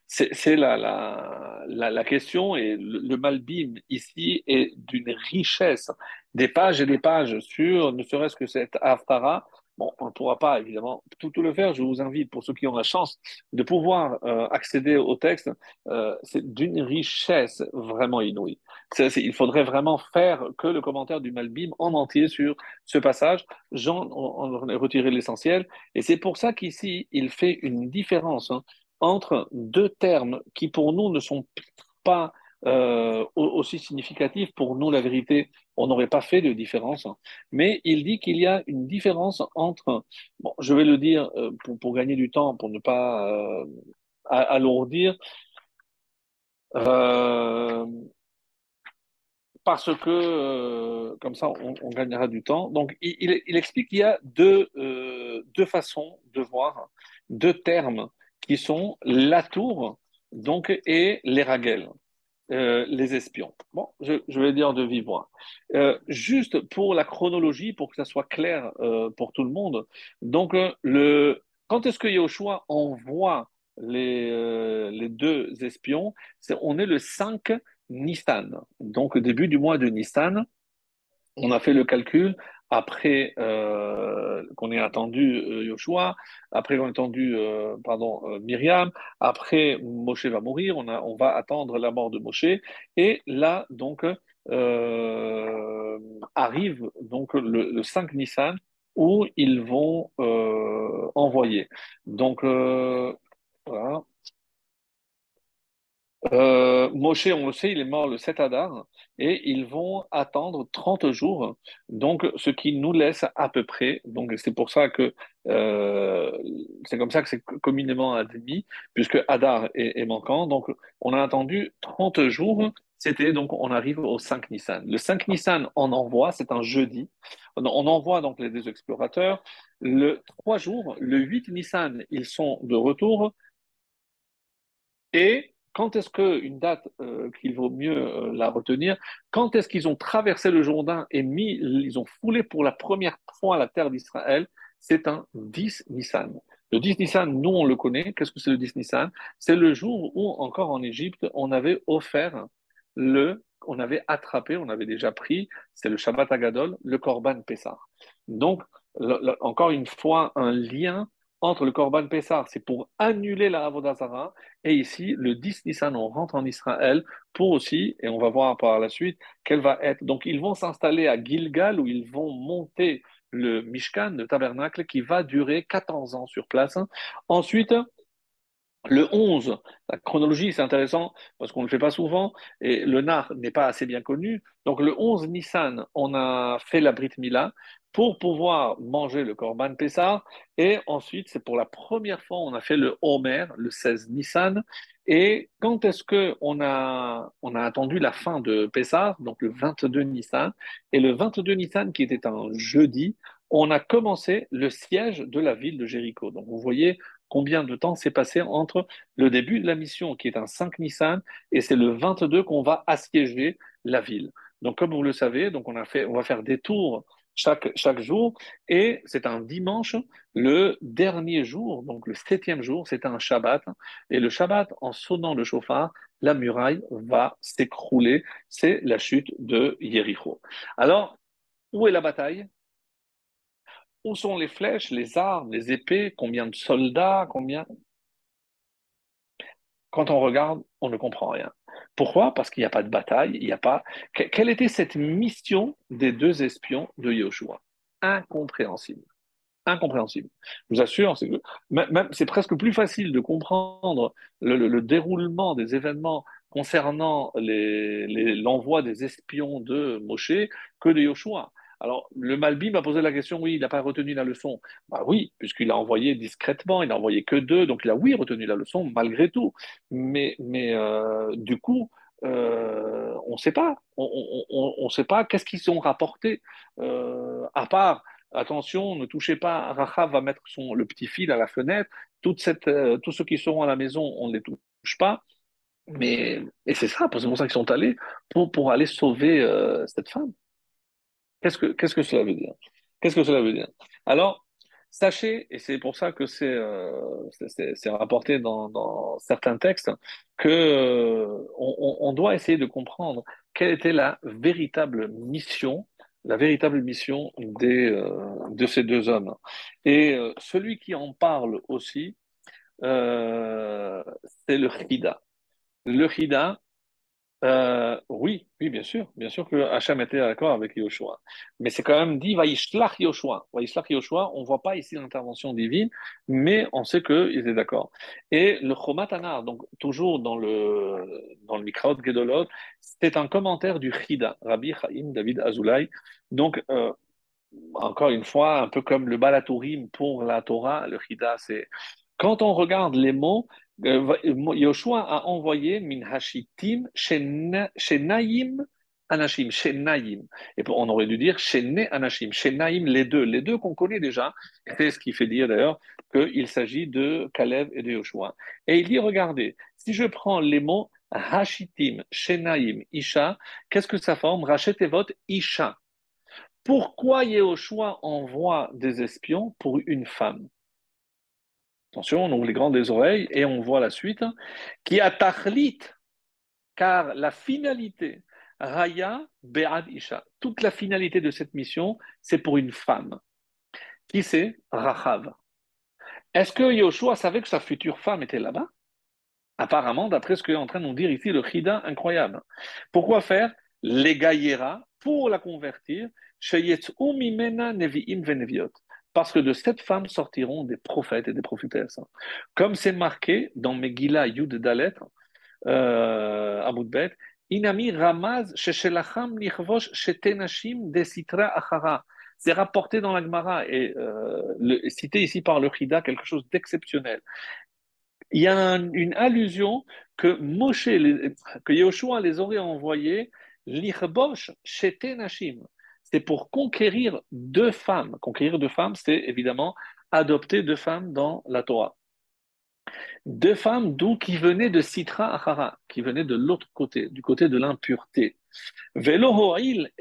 c'est la, la, la, la, question, et le, le Malbim ici est d'une richesse, des pages et des pages sur ne serait-ce que cette Haftara, Bon, on ne pourra pas évidemment tout, le faire. Je vous invite, pour ceux qui ont la chance de pouvoir euh, accéder au texte, euh, c'est d'une richesse vraiment inouïe. il faudrait vraiment faire que le commentaire du Malbim en entier sur ce passage. J'en ai retiré l'essentiel. Et c'est pour ça qu'ici, il fait une différence hein, entre deux termes qui pour nous ne sont pas euh, aussi significatifs. Pour nous, la vérité, on n'aurait pas fait de différence. Hein. Mais il dit qu'il y a une différence entre, je vais le dire euh, pour, gagner du temps, pour ne pas euh, alourdir, parce que comme ça, on, gagnera du temps. Donc, il, explique qu'il y a deux, deux façons de voir, deux termes qui sont la tour donc, et les ragels. Euh, les espions. Bon, je, je, vais dire de voix. Euh, juste pour la chronologie, pour que ça soit clair euh, pour tout le monde. Donc, euh, le, quand est-ce que Yahushua envoie les, euh, les deux espions? On est le 5 Nissan, donc début du mois de Nissan. On a fait le calcul après euh, qu'on ait attendu euh, Yoshua, après qu'on ait attendu euh, pardon, euh, Myriam, après Moshe va mourir, on, a, on va attendre la mort de Moshe, et là donc euh, arrive donc le, le 5 Nissan où ils vont euh, envoyer. Donc voilà. Euh, Moshe, on le sait, il est mort le 7 Adar et ils vont attendre 30 jours, donc ce qui nous laisse à peu près, donc c'est pour ça que euh, c'est comme ça que c'est communément admis, puisque Adar est, est, manquant, donc on a attendu 30 jours, c'était donc on arrive au 5 Nissan. Le 5 Nissan, on envoie, c'est un jeudi, on envoie donc les deux explorateurs, le 3 jours, le 8 Nissan, ils sont de retour. Et quand est-ce qu'une date euh, qu'il vaut mieux euh, la retenir? Quand est-ce qu'ils ont traversé le Jourdain et mis, ils ont foulé pour la première fois la terre d'Israël? C'est un 10 Nissan. Le 10 Nissan, nous on le connaît. Qu'est-ce que c'est le 10 Nissan? C'est le jour où, encore en Égypte, on avait offert le, on avait attrapé, on avait déjà pris, c'est le Shabbat Agadol, le Korban Pessah. Donc, encore une fois, un lien entre le Korban Pessar, c'est pour annuler la Avodazara, et ici, le 10 Nissan, on rentre en Israël pour aussi, et on va voir par la suite, quelle va être. Donc, ils vont s'installer à Gilgal, où ils vont monter le Mishkan, le tabernacle, qui va durer 14 ans sur place. Ensuite, le 11, la chronologie, c'est intéressant parce qu'on ne le fait pas souvent et le nar n'est pas assez bien connu. Donc, le 11 Nissan, on a fait la Brit Mila pour pouvoir manger le Korban Pessah. Et ensuite, c'est pour la première fois, on a fait le Homer, le 16 Nissan. Et quand est-ce qu'on a, on a attendu la fin de Pessah, donc le 22 Nissan, et le 22 Nissan, qui était un jeudi, on a commencé le siège de la ville de Jéricho. Donc vous voyez combien de temps s'est passé entre le début de la mission, qui est un 5 Nissan, et c'est le 22 qu'on va assiéger la ville. Donc comme vous le savez, donc on, a fait, on va faire des tours chaque, chaque jour. Et c'est un dimanche, le dernier jour, donc le septième jour, c'est un Shabbat. Et le Shabbat, en sonnant le chauffard, la muraille va s'écrouler. C'est la chute de Yericho. Alors, où est la bataille? Où sont les flèches, les armes, les épées? Combien de soldats? Combien? Quand on regarde, on ne comprend rien. Pourquoi? Parce qu'il n'y a pas de bataille, il n'y a pas. Quelle était cette mission des deux espions de Yoshua? Incompréhensible. Incompréhensible. Je vous assure, c'est presque plus facile de comprendre le, le, le déroulement des événements concernant l'envoi des espions de Moshe que de Yoshua. Alors, le Malbi m'a posé la question, oui, il n'a pas retenu la leçon. Bah oui, puisqu'il a envoyé discrètement, il n'a envoyé que deux, donc il a, oui, retenu la leçon, malgré tout. Mais, mais euh, du coup, euh, on ne sait pas. On ne sait pas qu'est-ce qu'ils ont rapporté, euh, à part, attention, ne touchez pas, Rachav va mettre son, le petit fil à la fenêtre, tous ceux qui seront à la maison, on ne les touche pas. Mais, et c'est ça, c'est pour ça qu'ils sont allés, pour, pour aller sauver cette femme. Qu'est-ce que, qu'est-ce que cela veut dire? Qu'est-ce que cela veut dire? Alors, sachez, et c'est pour ça que c'est, euh, c'est, rapporté dans, dans, certains textes, que euh, on, on, doit essayer de comprendre quelle était la véritable mission la véritable mission des, de ces deux hommes. Et celui qui en parle aussi, c'est le Hida. Le Hida, euh, oui, oui, bien sûr, bien sûr que Hachem était d'accord avec Yoshua. Mais c'est quand même dit Vaishlach Yoshua. Vaishlach Yoshua, on ne voit pas ici l'intervention divine, mais on sait qu'ils étaient d'accord. Et le Chomatanar, donc toujours dans le, dans le Mikraot Gedolot, c'est un commentaire du Chida, Rabbi Chaim David Azoulay. Donc, euh, encore une fois, un peu comme le Balatourim pour la Torah, le Chida, c'est quand on regarde les mots, Yoshua a envoyé min hashitim chez Naïm Anashim, chez. Et on aurait dû dire chez Anashim, chez Naïm, les deux, les deux qu'on connaît déjà. C'est ce qui fait dire d'ailleurs qu'il s'agit de Kalev et de Yoshua. Et il dit regardez, si je prends les mots Hashitim, Shenaim, Isha, qu'est-ce que ça forme? Rachetevot, Isha. Pourquoi Yehoshua envoie des espions pour une femme? Attention, on ouvre les grandes des oreilles et on voit la suite. Qui a tachlit, car la finalité, Raya Be'ad Isha, toute la finalité de cette mission, c'est pour une femme. Qui c'est? Rachav. Est-ce que Yoshua savait que sa future femme était là-bas? Apparemment, d'après ce qu'est en train de nous dire ici le Chida incroyable. Pourquoi faire? Les pour la convertir, Nevi'im Veneviot parce que de cette femme sortiront des prophètes et des prophétesses. Comme c'est marqué dans Megillah Yud Dalet, euh, Amoudbet, Inami Ramaz Sheshelacham Nichvosh Shetenashim Desitra Achara. C'est rapporté dans la Gemara et euh, cité ici par le Chida, quelque chose d'exceptionnel. Il y a une allusion que Moshe, que Yoshua les aurait envoyés, Lichbosh Shetenashim c'est pour conquérir deux femmes. Conquérir deux femmes, c'est évidemment adopter deux femmes dans la Torah. Deux femmes d'où qui venaient de Sitra Achara, qui venaient de l'autre côté, du côté de l'impureté. Velo el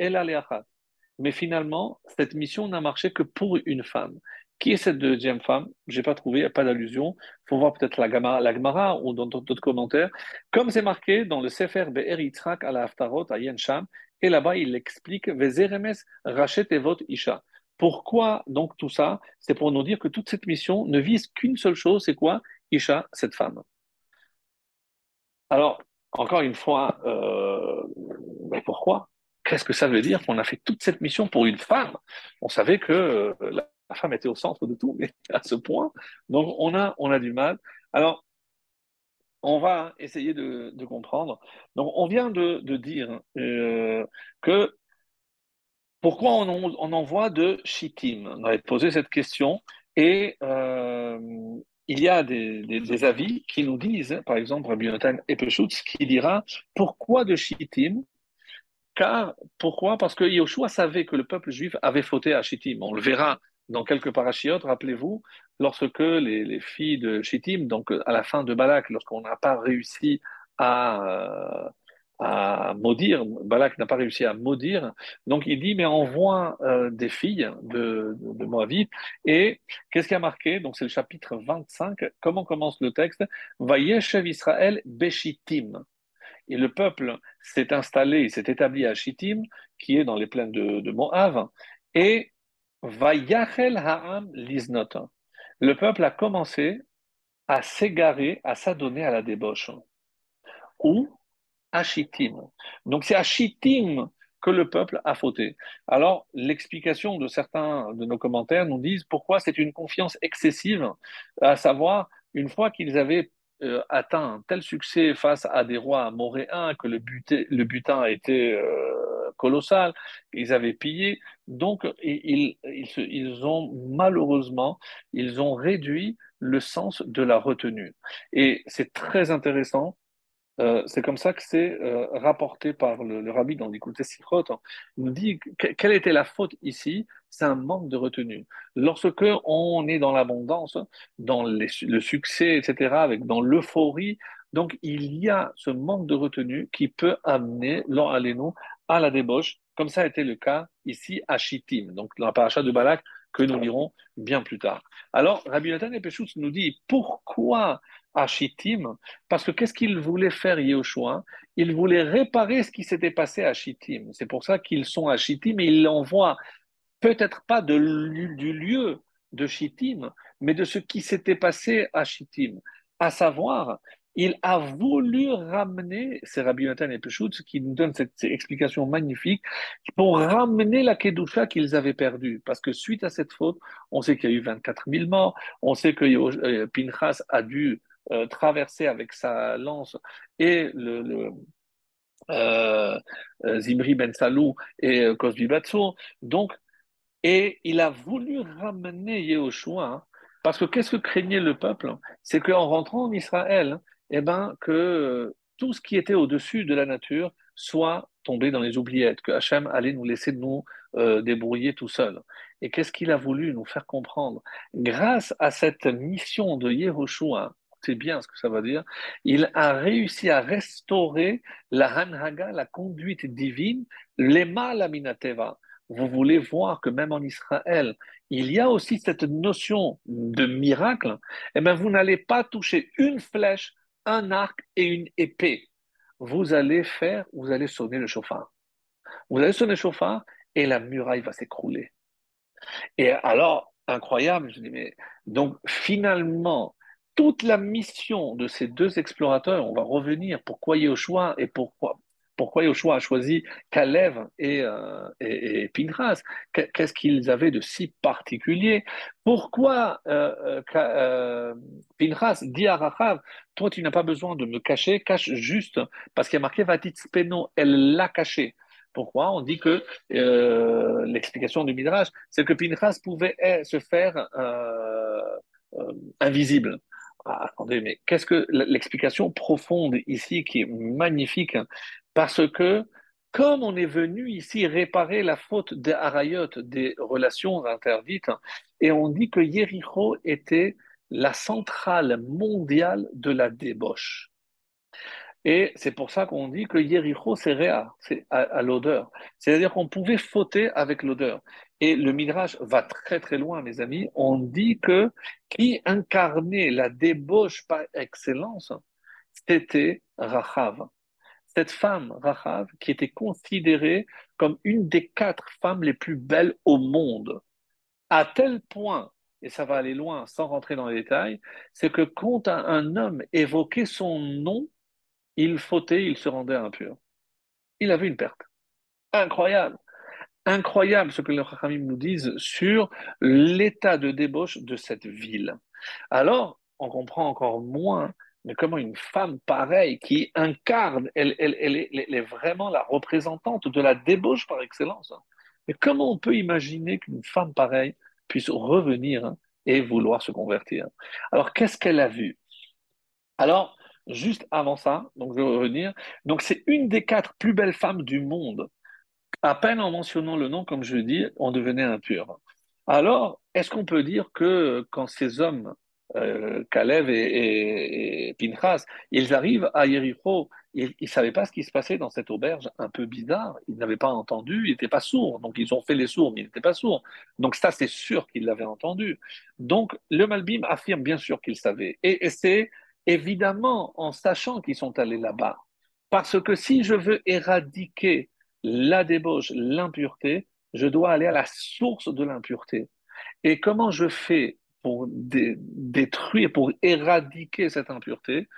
Mais finalement, cette mission n'a marché que pour une femme. Qui est cette deuxième femme? Je n'ai pas trouvé, il n'y a pas d'allusion. Il faut voir peut-être la, Gemara ou dans d'autres commentaires. Comme c'est marqué dans le Sefer Be'er Yitzhak à la Haftarot, à Yensham, et là-bas, il explique Vezeremes rachet evot isha. Pourquoi donc tout ça? C'est pour nous dire que toute cette mission ne vise qu'une seule chose, c'est quoi? Isha, cette femme. Alors, encore une fois, euh, pourquoi? Qu'est-ce que ça veut dire qu'on a fait toute cette mission pour une femme? On savait que euh, la, femme était au centre de tout, mais à ce point, donc on a, on a du mal. Alors, on va essayer de, comprendre. On vient de, dire euh, que pourquoi on, envoie de Shittim? On avait posé cette question et euh, il y a des, avis qui nous disent, par exemple, Rabbi Yonatan Epeshutz, qui dira pourquoi de Shittim? Car, pourquoi? Parce que Yoshua savait que le peuple juif avait fauté à Shittim. On le verra dans quelques parachiotes, rappelez-vous, lorsque les, filles de Shittim, donc à la fin de Balak, lorsqu'on n'a pas réussi à, euh, à maudire, Balak n'a pas réussi à maudire, donc il dit, mais envoie euh, des filles de, de, et qu'est-ce qui a marqué? Donc c'est le chapitre 25, comment commence le texte? Vayeshev Israël Beshitim. Et le peuple s'est installé, s'est établi à Shittim, qui est dans les plaines de, de Moab, et Ha'am. Le peuple a commencé à s'égarer, à s'adonner à la débauche. Ou à Shittim. Donc c'est à Shittim que le peuple a fauté. Alors, l'explication de certains de nos commentaires nous disent pourquoi c'est une confiance excessive, à savoir, une fois qu'ils avaient euh, atteint un tel succès face à des rois moréens que le, butin a été euh, colossal, ils avaient pillé, donc ils, ils, ont malheureusement, ils ont réduit le sens de la retenue. Et c'est très intéressant euh, c'est comme ça que c'est euh, rapporté par le, rabbi dans l'écoute Sichot. Il nous dit quelle était la faute ici? C'est un manque de retenue. Lorsque on est dans l'abondance, dans le succès, etc., avec dans l'euphorie, donc il y a ce manque de retenue qui peut amener l'on à la débauche, comme ça a été le cas ici à Shittim, donc dans la paracha de Balak que nous lirons bien plus tard. Alors, Rabbi Nathan Epeshutz nous dit pourquoi Shittim, parce que qu'est-ce qu'il voulait faire Yehoshua? Il voulait réparer ce qui s'était passé à Shittim. C'est pour ça qu'ils sont à Shittim et il l'envoie peut-être pas de, du lieu de Shittim, mais de ce qui s'était passé à Shittim. À savoir, il a voulu ramener, c'est Rabbi Nathan et Peshout qui nous donne cette, explication magnifique, pour ramener la Kedusha qu'ils avaient perdue. Parce que suite à cette faute, on sait qu'il y a eu 24 000 morts, on sait que euh, Pinchas a dû euh, traverser avec sa lance et le, euh, Zimri Ben Salou et Cosbi Batsou. Donc, et il a voulu ramener Yehoshua, parce que qu'est-ce que craignait le peuple? C'est qu'en rentrant en Israël, eh ben, que tout ce qui était au-dessus de la nature soit tombé dans les oubliettes, que Hachem allait nous laisser nous euh, débrouiller tout seul. Et qu'est-ce qu'il a voulu nous faire comprendre? Grâce à cette mission de Yehoshua, c'est bien ce que ça veut dire, il a réussi à restaurer la Hanhaga, la conduite divine, l'Ema Laminateva. Vous voulez voir que même en Israël, il y a aussi cette notion de miracle, eh bien, vous n'allez pas toucher une flèche un arc et une épée. Vous allez faire, vous allez sonner le chauffard. Vous allez sonner le chauffard et la muraille va s'écrouler. Et alors, incroyable, je dis, mais donc finalement, toute la mission de ces deux explorateurs, on va revenir, pourquoi Yoshua et pourquoi, Yoshua a choisi Kalev et, euh, et, Pinchas Qu'est-ce qu'ils avaient de si particulier? Pourquoi euh, euh, euh, Pinchas dit à Rachav Toi, tu n'as pas besoin de me cacher, cache juste, parce qu'il y a marqué Vatit Speno, elle l'a caché. Pourquoi? On dit que euh, l'explication du Midrash, c'est que Pinchas pouvait eh, se faire invisible. Ah, attendez, mais qu'est-ce que l'explication profonde ici qui est magnifique? Parce que, comme on est venu ici réparer la faute des harayot, des relations interdites, et on dit que Yericho était la centrale mondiale de la débauche. Et c'est pour ça qu'on dit que Yericho, c'est réa, c'est à, l'odeur. C'est-à-dire qu'on pouvait fauter avec l'odeur. Et le Midrash va très très loin, mes amis. On dit que qui incarnait la débauche par excellence, c'était Rachav cette femme, Rachav, qui était considérée comme une des quatre femmes les plus belles au monde, à tel point, et ça va aller loin sans rentrer dans les détails, c'est que quand un homme évoquait son nom, il fautait, il se rendait impur. Il avait une perte. Incroyable. Incroyable ce que les Rachamim nous disent sur l'état de débauche de cette ville. Alors, on comprend encore moins mais comment une femme pareille qui incarne, elle, elle, elle, est, vraiment la représentante de la débauche par excellence. Hein. Mais comment on peut imaginer qu'une femme pareille puisse revenir hein, et vouloir se convertir? Alors, qu'est-ce qu'elle a vu? Alors, juste avant ça, donc je vais revenir. Donc, c'est une des quatre plus belles femmes du monde. À peine en mentionnant le nom, comme je dis, on devenait impur. Alors, est-ce qu'on peut dire que quand ces hommes euh, Kalev et, Pinchas, ils arrivent à Yericho, ils ne savaient pas ce qui se passait dans cette auberge un peu bizarre, ils n'avaient pas entendu, ils n'étaient pas sourds, donc ils ont fait les sourds, mais ils n'étaient pas sourds. Donc ça, c'est sûr qu'ils l'avaient entendu. Donc le Malbim affirme bien sûr qu'ils savaient. Et, et c'est évidemment en sachant qu'ils sont allés là-bas. Parce que si je veux éradiquer la débauche, l'impureté, je dois aller à la source de l'impureté. Et comment je fais pour détruire, pour éradiquer cette impureté,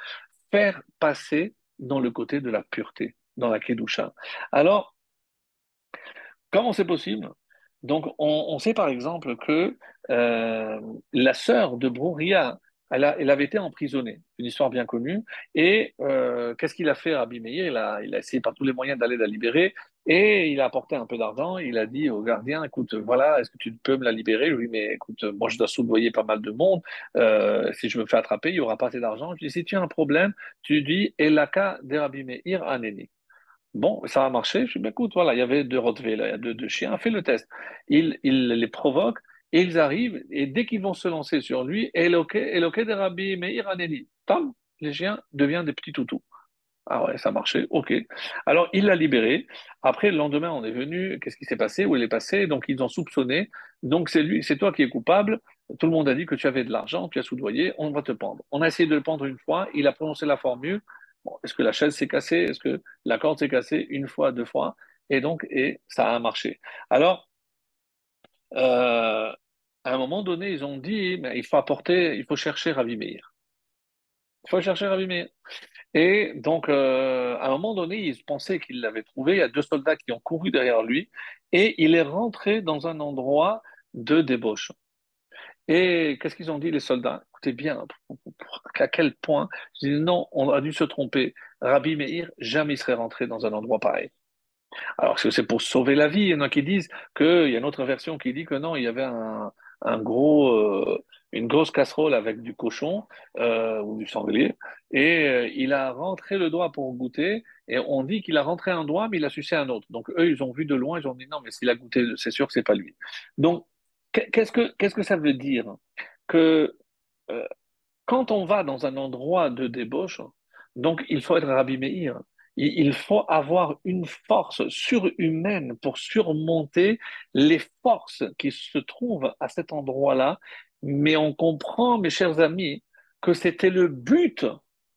faire passer dans le côté de la pureté, dans la Kedusha. Alors, comment c'est possible? Donc, on, sait par exemple que euh, la sœur de Brouria, elle, avait été emprisonnée, une histoire bien connue. Et euh, qu'est-ce qu'il a fait, Rabbi Meir? Il a, il a essayé par tous les moyens d'aller la libérer. Et il a apporté un peu d'argent. Il a dit au gardien Écoute, voilà, est-ce que tu peux me la libérer? Lui mais écoute, moi, je dois soudoyer pas mal de monde. Euh, si je me fais attraper, il n'y aura pas assez d'argent. Je dis Si tu as un problème, tu dis Elaka de Rabbi Meir Aneni. Bon, ça a marché. Je dis Écoute, voilà, il y avait deux Rottweiler, il y a deux, deux chiens. Fais le test. Il, il les provoque. Et ils arrivent, et dès qu'ils vont se lancer sur lui, Eloke, Eloke de Rabbi Meir Aneni, tam, les chiens deviennent des petits toutous. Ah ouais, ça marchait, ok. Alors, il l'a libéré. Après, le lendemain, on est venu, qu'est-ce qui s'est passé? Où il est passé? Donc, ils ont soupçonné. Donc, c'est lui, c'est toi qui es coupable. Tout le monde a dit que tu avais de l'argent, tu as soudoyé, on va te pendre. On a essayé de le pendre une fois, il a prononcé la formule. Bon, est-ce que la chaise s'est cassée? Est-ce que la corde s'est cassée une fois, deux fois? Et donc, et ça a marché. Alors, euh, à un moment donné, ils ont dit, mais il faut apporter, il faut chercher Ravi Meir. Il faut chercher Ravi Meir. Et donc, euh, à un moment donné, ils pensaient qu'ils l'avaient trouvé. Il y a deux soldats qui ont couru derrière lui et il est rentré dans un endroit de débauche. Et qu'est-ce qu'ils ont dit, les soldats? Écoutez bien, à quel point? Ils disent non, on a dû se tromper. Rabbi Meir, jamais il serait rentré dans un endroit pareil. Alors, que c'est pour sauver la vie? Il y en a qui disent qu'il y a une autre version qui dit que non, il y avait un, un gros, euh, une grosse casserole avec du cochon euh, ou du sanglier, et euh, il a rentré le doigt pour goûter, et on dit qu'il a rentré un doigt, mais il a sucé un autre. Donc eux, ils ont vu de loin, ils ont dit non, mais s'il a goûté, c'est sûr que c'est pas lui. Donc, qu'est-ce que, qu'est-ce que ça veut dire? Que quand on va dans un endroit de débauche, donc il faut être Rabbi Meir, il faut avoir une force surhumaine pour surmonter les forces qui se trouvent à cet endroit-là. Mais on comprend, mes chers amis, que c'était le but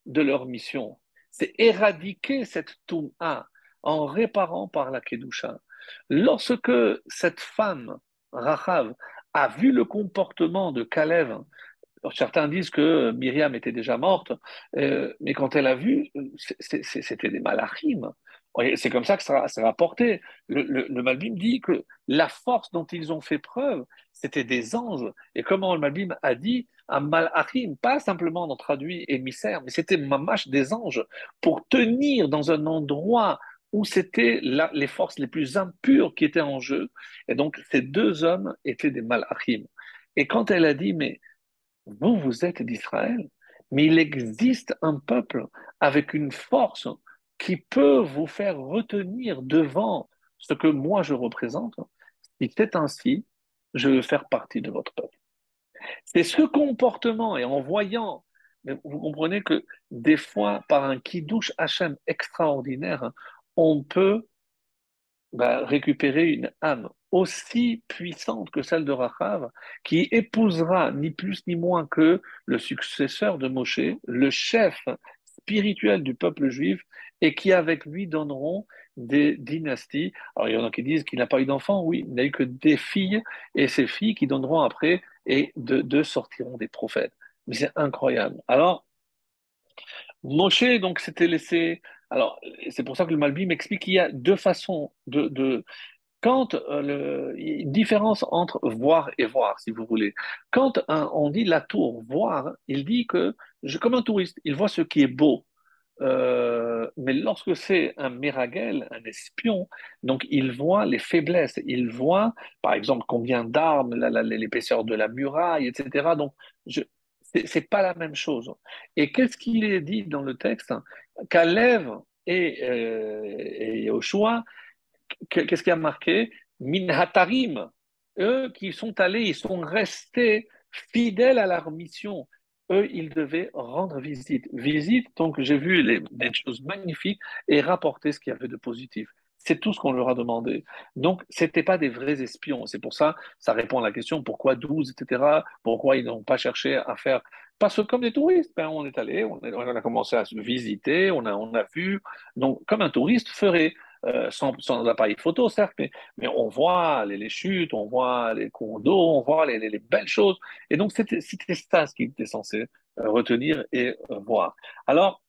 de leur mission. C'est éradiquer cette touma en réparant par la Kedusha. Lorsque cette femme, Rachav, a vu le comportement de Certains disent que Myriam était déjà morte, euh, mais quand elle a vu, c'était des malachim. C'est comme ça que ça s'est rapporté. Le, le, Malbim dit que la force dont ils ont fait preuve, c'était des anges. Et comment le Malbim a dit, un malachim, pas simplement dans traduit émissaire, mais c'était mamash des anges pour tenir dans un endroit où c'était les forces les plus impures qui étaient en jeu. Et donc, ces deux hommes étaient des malachim. Et quand elle a dit, mais vous, vous êtes d'Israël, mais il existe un peuple avec une force qui peut vous faire retenir devant ce que moi je représente. Si c'est ainsi, je veux faire partie de votre peuple. C'est ce comportement, et en voyant, vous comprenez que des fois, par un kiddush Hachem extraordinaire, on peut bah, récupérer une âme aussi puissante que celle de Rachav, qui épousera ni plus ni moins que le successeur de Moshe, le chef spirituel du peuple juif, et qui avec lui donneront des dynasties. Alors il y en a qui disent qu'il n'a pas eu d'enfants, oui, il n'a eu que des filles, et ces filles qui donneront après, et de deux sortiront des prophètes. Mais c'est incroyable. Alors, Moshe, donc, s'était laissé. Alors, c'est pour ça que le Malbi m'explique qu'il y a deux façons de, de, quand euh, le, différence entre voir et voir, si vous voulez. Quand on dit la tour, voir, il dit que, comme un touriste, il voit ce qui est beau. Euh, mais lorsque c'est un méragel, un espion, donc il voit les faiblesses, il voit, par exemple, combien d'armes, l'épaisseur de la muraille, etc. Donc, je, c'est pas la même chose. Et qu'est-ce qu'il est dit dans le texte? Kalev et, euh, et qu'est-ce qui a marqué? Minhatarim, eux qui sont allés, ils sont restés fidèles à leur mission. Eux, ils devaient rendre visite. Visite, donc j'ai vu les, des choses magnifiques et rapporter ce qu'il y avait de positif. C'est tout ce qu'on leur a demandé. Donc, ce n'étaient pas des vrais espions. C'est pour ça, ça répond à la question pourquoi 12, etc. Pourquoi ils n'ont pas cherché à faire? Parce que comme des touristes, ben, on est allé, on a, commencé à se visiter, on a, on a vu. Donc, comme un touriste ferait. Euh, sans, appareil photo, certes, mais, on voit les, les, chutes, on voit les cours d'eau, on voit les, les, belles choses. Et donc, c'était ça ce qu'il était censé euh, retenir et euh, voir. Alors,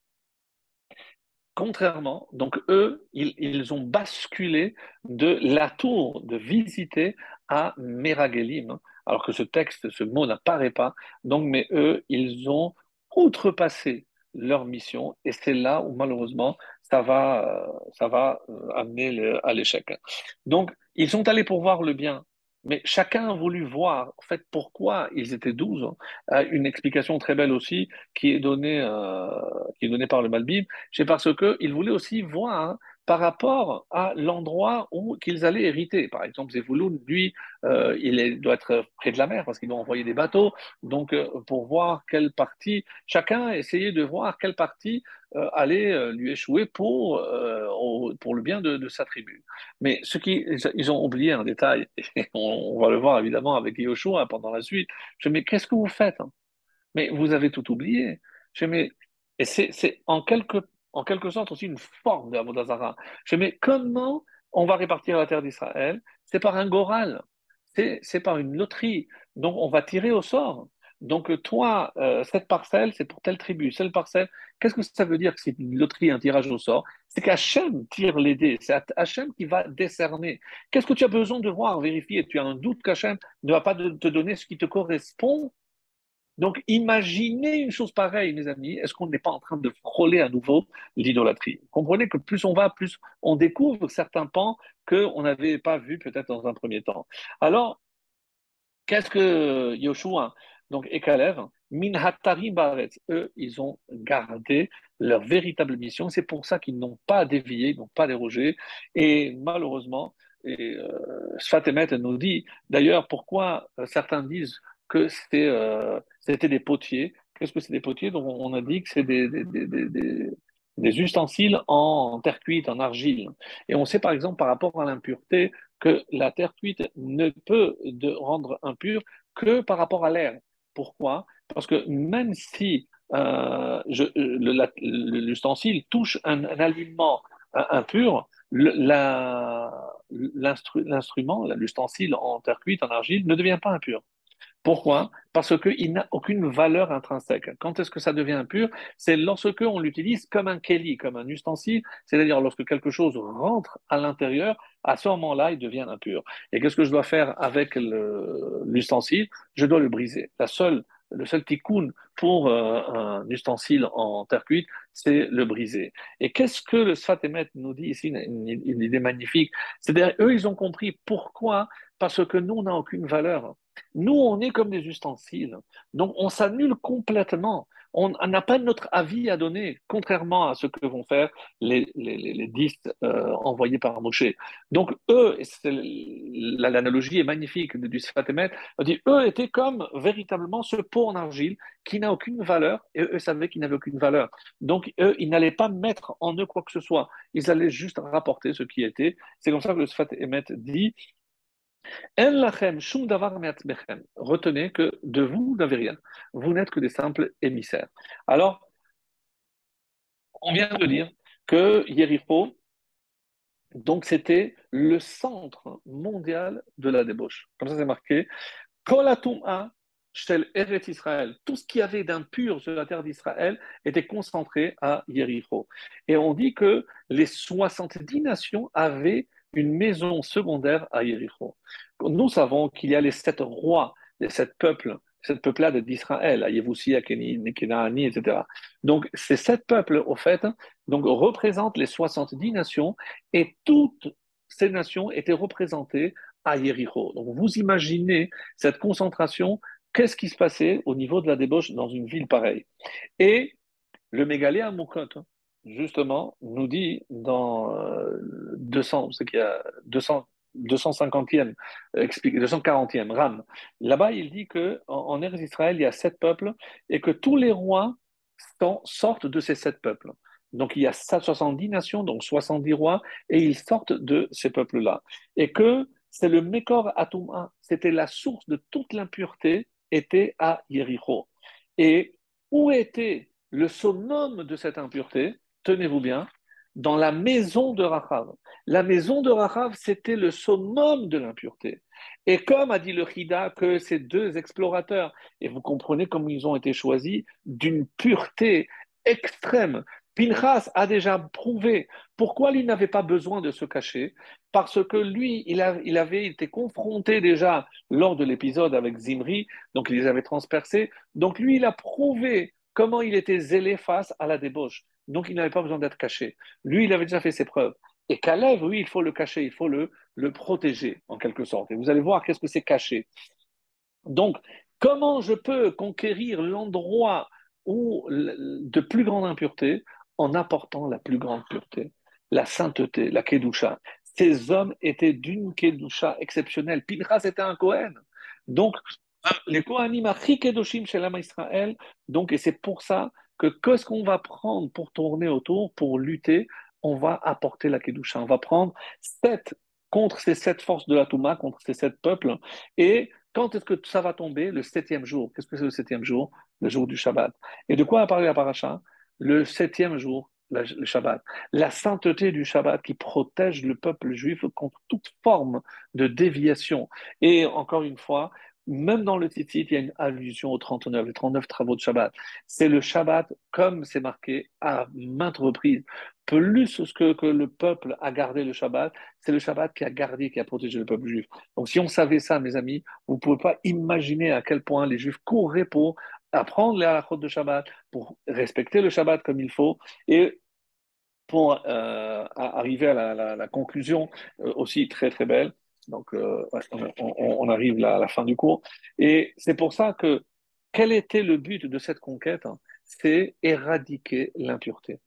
contrairement, donc eux, ils, ils, ont basculé de la tour de visiter à Meragelim, alors que ce texte, ce mot n'apparaît pas. Donc, mais eux, ils ont outrepassé leur mission et c'est là où malheureusement ça va, euh, ça va euh, amener à l'échec. Donc, ils sont allés pour voir le bien, mais chacun a voulu voir en fait pourquoi ils étaient douze. Une explication très belle aussi qui est donnée, euh, qui est donnée par le Malbim, c'est parce qu'ils voulaient aussi voir par rapport à l'endroit où qu'ils allaient hériter. Par exemple, Zevouloun, lui, euh, il doit être près de la mer parce qu'ils doit envoyer des bateaux. Donc, euh, pour voir quelle partie, chacun a essayé de voir quelle partie euh, allait lui échouer pour, pour le bien de, sa tribu. Mais ce qui, ils ont oublié un détail, et on, va le voir évidemment avec Yoshua pendant la suite. Je dis, mais qu'est-ce que vous faites hein? Mais vous avez tout oublié. Je dis, et c'est en quelque, en quelque sorte aussi une forme de Avodazara. Je mais comment on va répartir la terre d'Israël? C'est par un goral, c'est par une loterie. Donc on va tirer au sort. Donc toi, euh, cette parcelle, c'est pour telle tribu, cette parcelle, qu'est-ce que ça veut dire que c'est une loterie, un tirage au sort? C'est qu'Hachem tire les dés, c'est Hachem qui va décerner. Qu'est-ce que tu as besoin de voir, vérifier? Tu as un doute qu'Hachem ne va pas te donner ce qui te correspond? Donc, imaginez une chose pareille, mes amis. Est-ce qu'on n'est pas en train de frôler à nouveau l'idolâtrie? Comprenez que plus on va, plus on découvre certains pans qu'on n'avait pas vus peut-être dans un premier temps. Alors, qu'est-ce que Yoshua donc, et Kalev, eux, ils ont gardé leur véritable mission. C'est pour ça qu'ils n'ont pas dévié, ils n'ont pas dérogé. Et malheureusement, et, euh, nous dit, d'ailleurs, pourquoi euh, certains disent que c'était euh, c'était des potiers. Qu'est-ce que c'est des potiers? Donc on a dit que c'est des, ustensiles en terre cuite, en argile. Et on sait par exemple par rapport à l'impureté que la terre cuite ne peut de rendre impure que par rapport à l'air. Pourquoi? Parce que même si euh, l'ustensile touche un, aliment impur, l'instrument, l'ustensile en terre cuite, en argile, ne devient pas impur. Pourquoi? Parce qu'il n'a aucune valeur intrinsèque. Quand est-ce que ça devient impur? C'est lorsque on l'utilise comme un keli, comme un ustensile, c'est-à-dire lorsque quelque chose rentre à l'intérieur, à ce moment-là, il devient impur. Et qu'est-ce que je dois faire avec l'ustensile? Je dois le briser. La seule, le seul tikkun pour euh, un ustensile en terre cuite, c'est le briser. Et qu'est-ce que le Sfatemet nous dit ici? Une, une idée magnifique. C'est-à-dire, eux, ils ont compris pourquoi? Parce que nous, on n'a aucune valeur. Nous, on est comme des ustensiles. Donc, on s'annule complètement. On n'a pas notre avis à donner, contrairement à ce que vont faire les, les, euh, envoyés par Moshe. Donc, eux, l'analogie est magnifique du Sfatemet, dit, eux étaient comme véritablement ce pot en argile qui n'a aucune valeur, et eux savaient qu'ils n'avaient aucune valeur. Donc, eux, ils n'allaient pas mettre en eux quoi que ce soit. Ils allaient juste rapporter ce qui était. C'est comme ça que le Sfatemet dit, Retenez que de vous, vous n'avez rien. Vous n'êtes que des simples émissaires. Alors, on vient de dire que Yericho, donc c'était le centre mondial de la débauche. Comme ça, c'est marqué. Shel Eret Israël, tout ce qui avait d'impur sur la terre d'Israël était concentré à Yericho. Et on dit que les 70 nations avaient une maison secondaire à Yericho. Nous savons qu'il y a les sept rois, les sept peuples, cette peuplade d'Israël, à Yévoussi, à Kenaani, etc. Donc, ces sept peuples, au fait, donc, représentent les 70 nations et toutes ces nations étaient représentées à Yericho. Donc, vous imaginez cette concentration, qu'est-ce qui se passait au niveau de la débauche dans une ville pareille? Et le mégalé à Moukot, justement, nous dit dans 200, euh, ce qu'il y a 200, 250e, 240e, Ram. Là-bas, il dit que en, en Israël, il y a sept peuples et que tous les rois sortent de ces sept peuples. Donc il y a 70 nations, donc 70 rois, et ils sortent de ces peuples-là. Et que c'est le Mekor Atouma, c'était la source de toute l'impureté, était à Yericho. Et où était le summum de cette impureté? Tenez-vous bien, dans la maison de Rachav. La maison de Rachav, c'était le summum de l'impureté. Et comme a dit le Chida que ces deux explorateurs, et vous comprenez comment ils ont été choisis, d'une pureté extrême. Pinchas a déjà prouvé pourquoi il n'avait pas besoin de se cacher, parce que lui, il, il avait été confronté déjà lors de l'épisode avec Zimri, donc il les avait transpercés. Donc lui, il a prouvé comment il était zélé face à la débauche donc il n'avait pas besoin d'être caché. Lui, il avait déjà fait ses preuves. Et Caleb, oui, il faut le cacher, il faut le, le protéger, en quelque sorte. Et vous allez voir qu'est-ce que c'est caché. Donc, comment je peux conquérir l'endroit de plus grande impureté en apportant la plus grande pureté, la sainteté, la Kedusha? Ces hommes étaient d'une Kedusha exceptionnelle. Pinchas était un Kohen. Donc, les Kohanim, Kedushim chez l'âme Israël, donc, et c'est pour ça que qu'est-ce qu'on va prendre pour tourner autour, pour lutter? On va apporter la Kedusha. On va prendre sept contre ces sept forces de la Touma, contre ces sept peuples. Et quand est-ce que ça va tomber? Le septième jour. Qu'est-ce que c'est le septième jour? Le jour du Shabbat. Et de quoi a parlé la paracha? Le septième jour le Shabbat. La sainteté du Shabbat qui protège le peuple juif contre toute forme de déviation. Et encore une fois, même dans le titre, il y a une allusion aux 39, les 39 travaux de Shabbat. C'est le Shabbat, comme c'est marqué à maintes reprises. Plus que, que le peuple a gardé le Shabbat, c'est le Shabbat qui a gardé, qui a protégé le peuple juif. Donc si on savait ça, mes amis, vous ne pouvez pas imaginer à quel point les juifs couraient pour apprendre les halakhot de Shabbat, pour respecter le Shabbat comme il faut. Et pour euh, arriver à la, conclusion euh, aussi très très belle. Donc, euh, on, arrive à la fin du cours. Et c'est pour ça que quel était le but de cette conquête hein? C'est éradiquer l'impureté.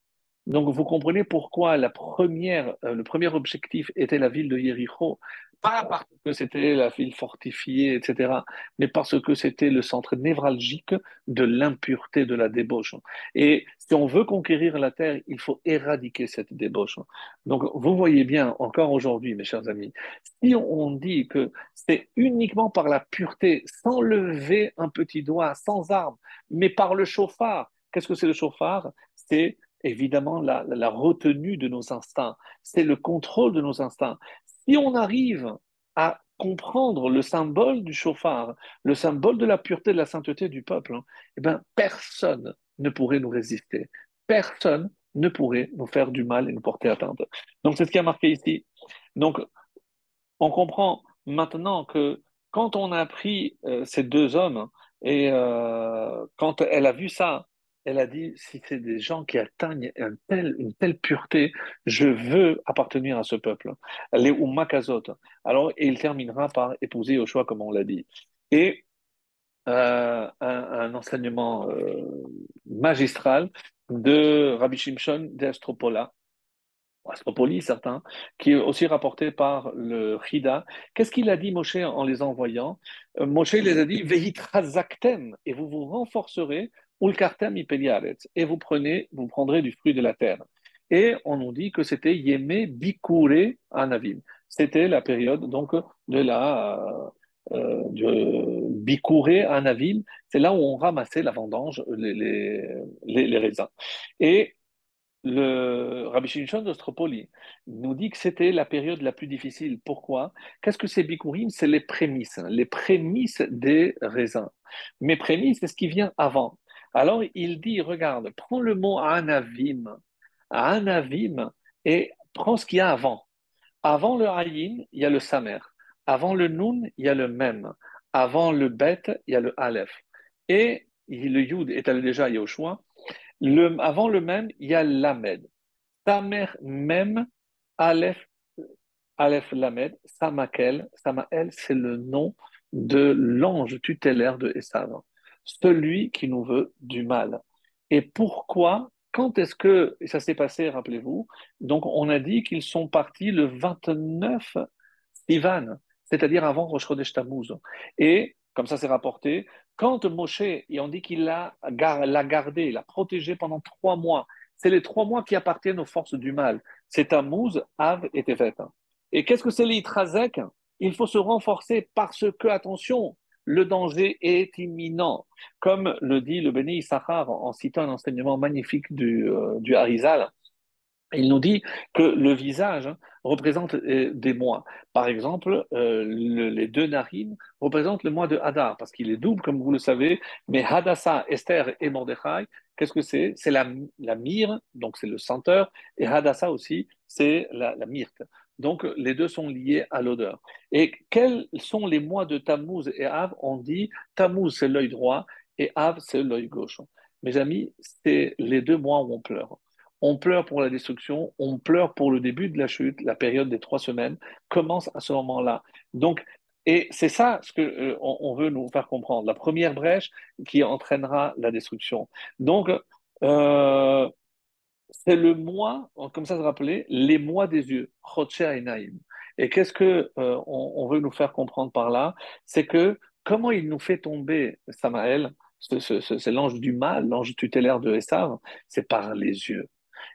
Donc, vous comprenez pourquoi la première, le premier objectif était la ville de Jéricho, pas parce que c'était la ville fortifiée, etc., mais parce que c'était le centre névralgique de l'impureté, de la débauche. Et si on veut conquérir la terre, il faut éradiquer cette débauche. Donc, vous voyez bien, encore aujourd'hui, mes chers amis, si on dit que c'est uniquement par la pureté, sans lever un petit doigt, sans arme, mais par le chauffard, qu'est-ce que c'est le chauffard? C'est évidemment la, la, retenue de nos instincts, c'est le contrôle de nos instincts. Si on arrive à comprendre le symbole du chauffard, le symbole de la pureté, de la sainteté du peuple, eh ben, personne ne pourrait nous résister. Personne ne pourrait nous faire du mal et nous porter atteinte. Donc c'est ce qui a marqué ici. Donc on comprend maintenant que quand on a pris euh, ces deux hommes et euh, quand elle a vu ça, elle a dit, si c'est des gens qui atteignent une telle pureté, je veux appartenir à ce peuple. Les Ummakazot. Alors, il terminera par épouser au comme on l'a dit. Et euh, un, enseignement euh, magistral de Rabbi Shimshon d'Astropola, Astropoli, certains, qui est aussi rapporté par le Chida. Qu'est-ce qu'il a dit, Moshe, en les envoyant? Euh, Moshe les a dit Vehitrazaktem, et vous vous renforcerez et vous prenez, vous prendrez du fruit de la terre. Et on nous dit que c'était Yeme Bikure Anavim. C'était la période donc de la euh, de Bikure Anavim. C'est là où on ramassait la vendange, les, raisins. Et le Rabbi Shimshon d'Ostropoli nous dit que c'était la période la plus difficile. Pourquoi? Qu'est-ce que c'est Bikurim C'est les prémices, les prémices des raisins. Mais prémices, c'est ce qui vient avant. Alors il dit, regarde, prends le mot anavim, anavim, et prends ce qu'il y a avant. Avant le ayin, il y a le samer. Avant le nun, il y a le mem. Avant le bet, il y a le aleph. Et le yud est allé déjà Yoshua. Le, avant le mem, il y a l'amed. Samer mem, aleph, aleph lamed, samakel. Samael, c'est le nom de l'ange tutélaire de Esav celui qui nous veut du mal. Et pourquoi Quand est-ce que ça s'est passé, rappelez-vous Donc, on a dit qu'ils sont partis le 29 Ivan, c'est-à-dire avant Rosh Chodesh Tammuz. Et, comme ça c'est rapporté, quand Moshe, et on dit qu'il l'a gardé, l'a protégé pendant trois mois, c'est les trois mois qui appartiennent aux forces du mal. C'est Tammuz, Av et Tevet. Et qu'est-ce que c'est l'Itrazek Il faut se renforcer parce que, attention, le danger est imminent. Comme le dit le Béni Issachar en citant un enseignement magnifique du, euh, du Harizal, il nous dit que le visage représente euh, des mois. Par exemple, euh, les deux narines représentent le mois de Hadar, parce qu'il est double, comme vous le savez, mais Hadassah, Esther et Mordechai, qu'est-ce que c'est? C'est la, la myrrhe, donc c'est le senteur, et Hadassah aussi, c'est la, la myrte. Donc, les deux sont liés à l'odeur. Et quels sont les mois de Tammuz et Av? On dit Tammuz, c'est l'œil droit et Av, c'est l'œil gauche. Mes amis, c'est les deux mois où on pleure. On pleure pour la destruction, on pleure pour le début de la chute, la période des trois semaines commence à ce moment-là. Donc, et c'est ça ce qu'on euh, on veut nous faire comprendre. La première brèche qui entraînera la destruction. Donc, euh, c'est le mois, comme ça se rappelait, les mois des yeux, et qu'est-ce que euh, on, veut nous faire comprendre par là? C'est que comment il nous fait tomber Samaël c'est l'ange du mal, l'ange tutélaire de Esav, c'est par les yeux.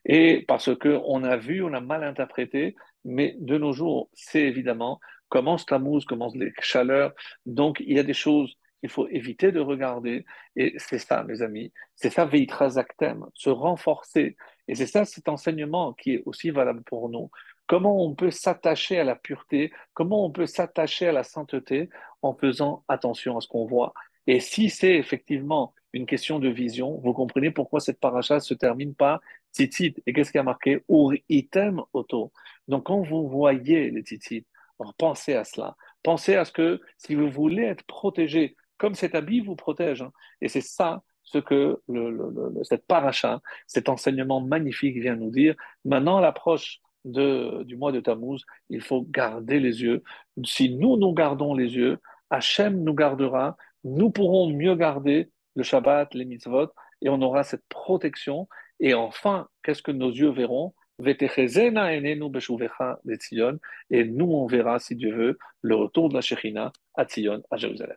Et parce qu'on a vu, on a mal interprété, mais de nos jours, c'est évidemment, commence Tammuz, commence les chaleurs, donc il y a des choses qu'il faut éviter de regarder, et c'est ça, mes amis, c'est ça, Veitrazaktem, se renforcer, et c'est ça cet enseignement qui est aussi valable pour nous. Comment on peut s'attacher à la pureté, comment on peut s'attacher à la sainteté en faisant attention à ce qu'on voit? Et si c'est effectivement une question de vision, vous comprenez pourquoi cette paracha se termine par tzitzit. Et qu'est-ce qui a marqué? Ur item auto. Donc quand vous voyez les tzitzit, pensez à cela. Pensez à ce que si vous voulez être protégé, comme cet habit vous protège, hein, et c'est ça ce que cette paracha, cet enseignement magnifique vient nous dire. Maintenant, l'approche du mois de Tammuz, il faut garder les yeux. Si nous, nous gardons les yeux, Hachem nous gardera, nous pourrons mieux garder le Shabbat, les mitzvot, et on aura cette protection. Et enfin, qu'est-ce que nos yeux verront? Et nous, on verra, si Dieu veut, le retour de la Shekhinah à Tzion, à Jérusalem.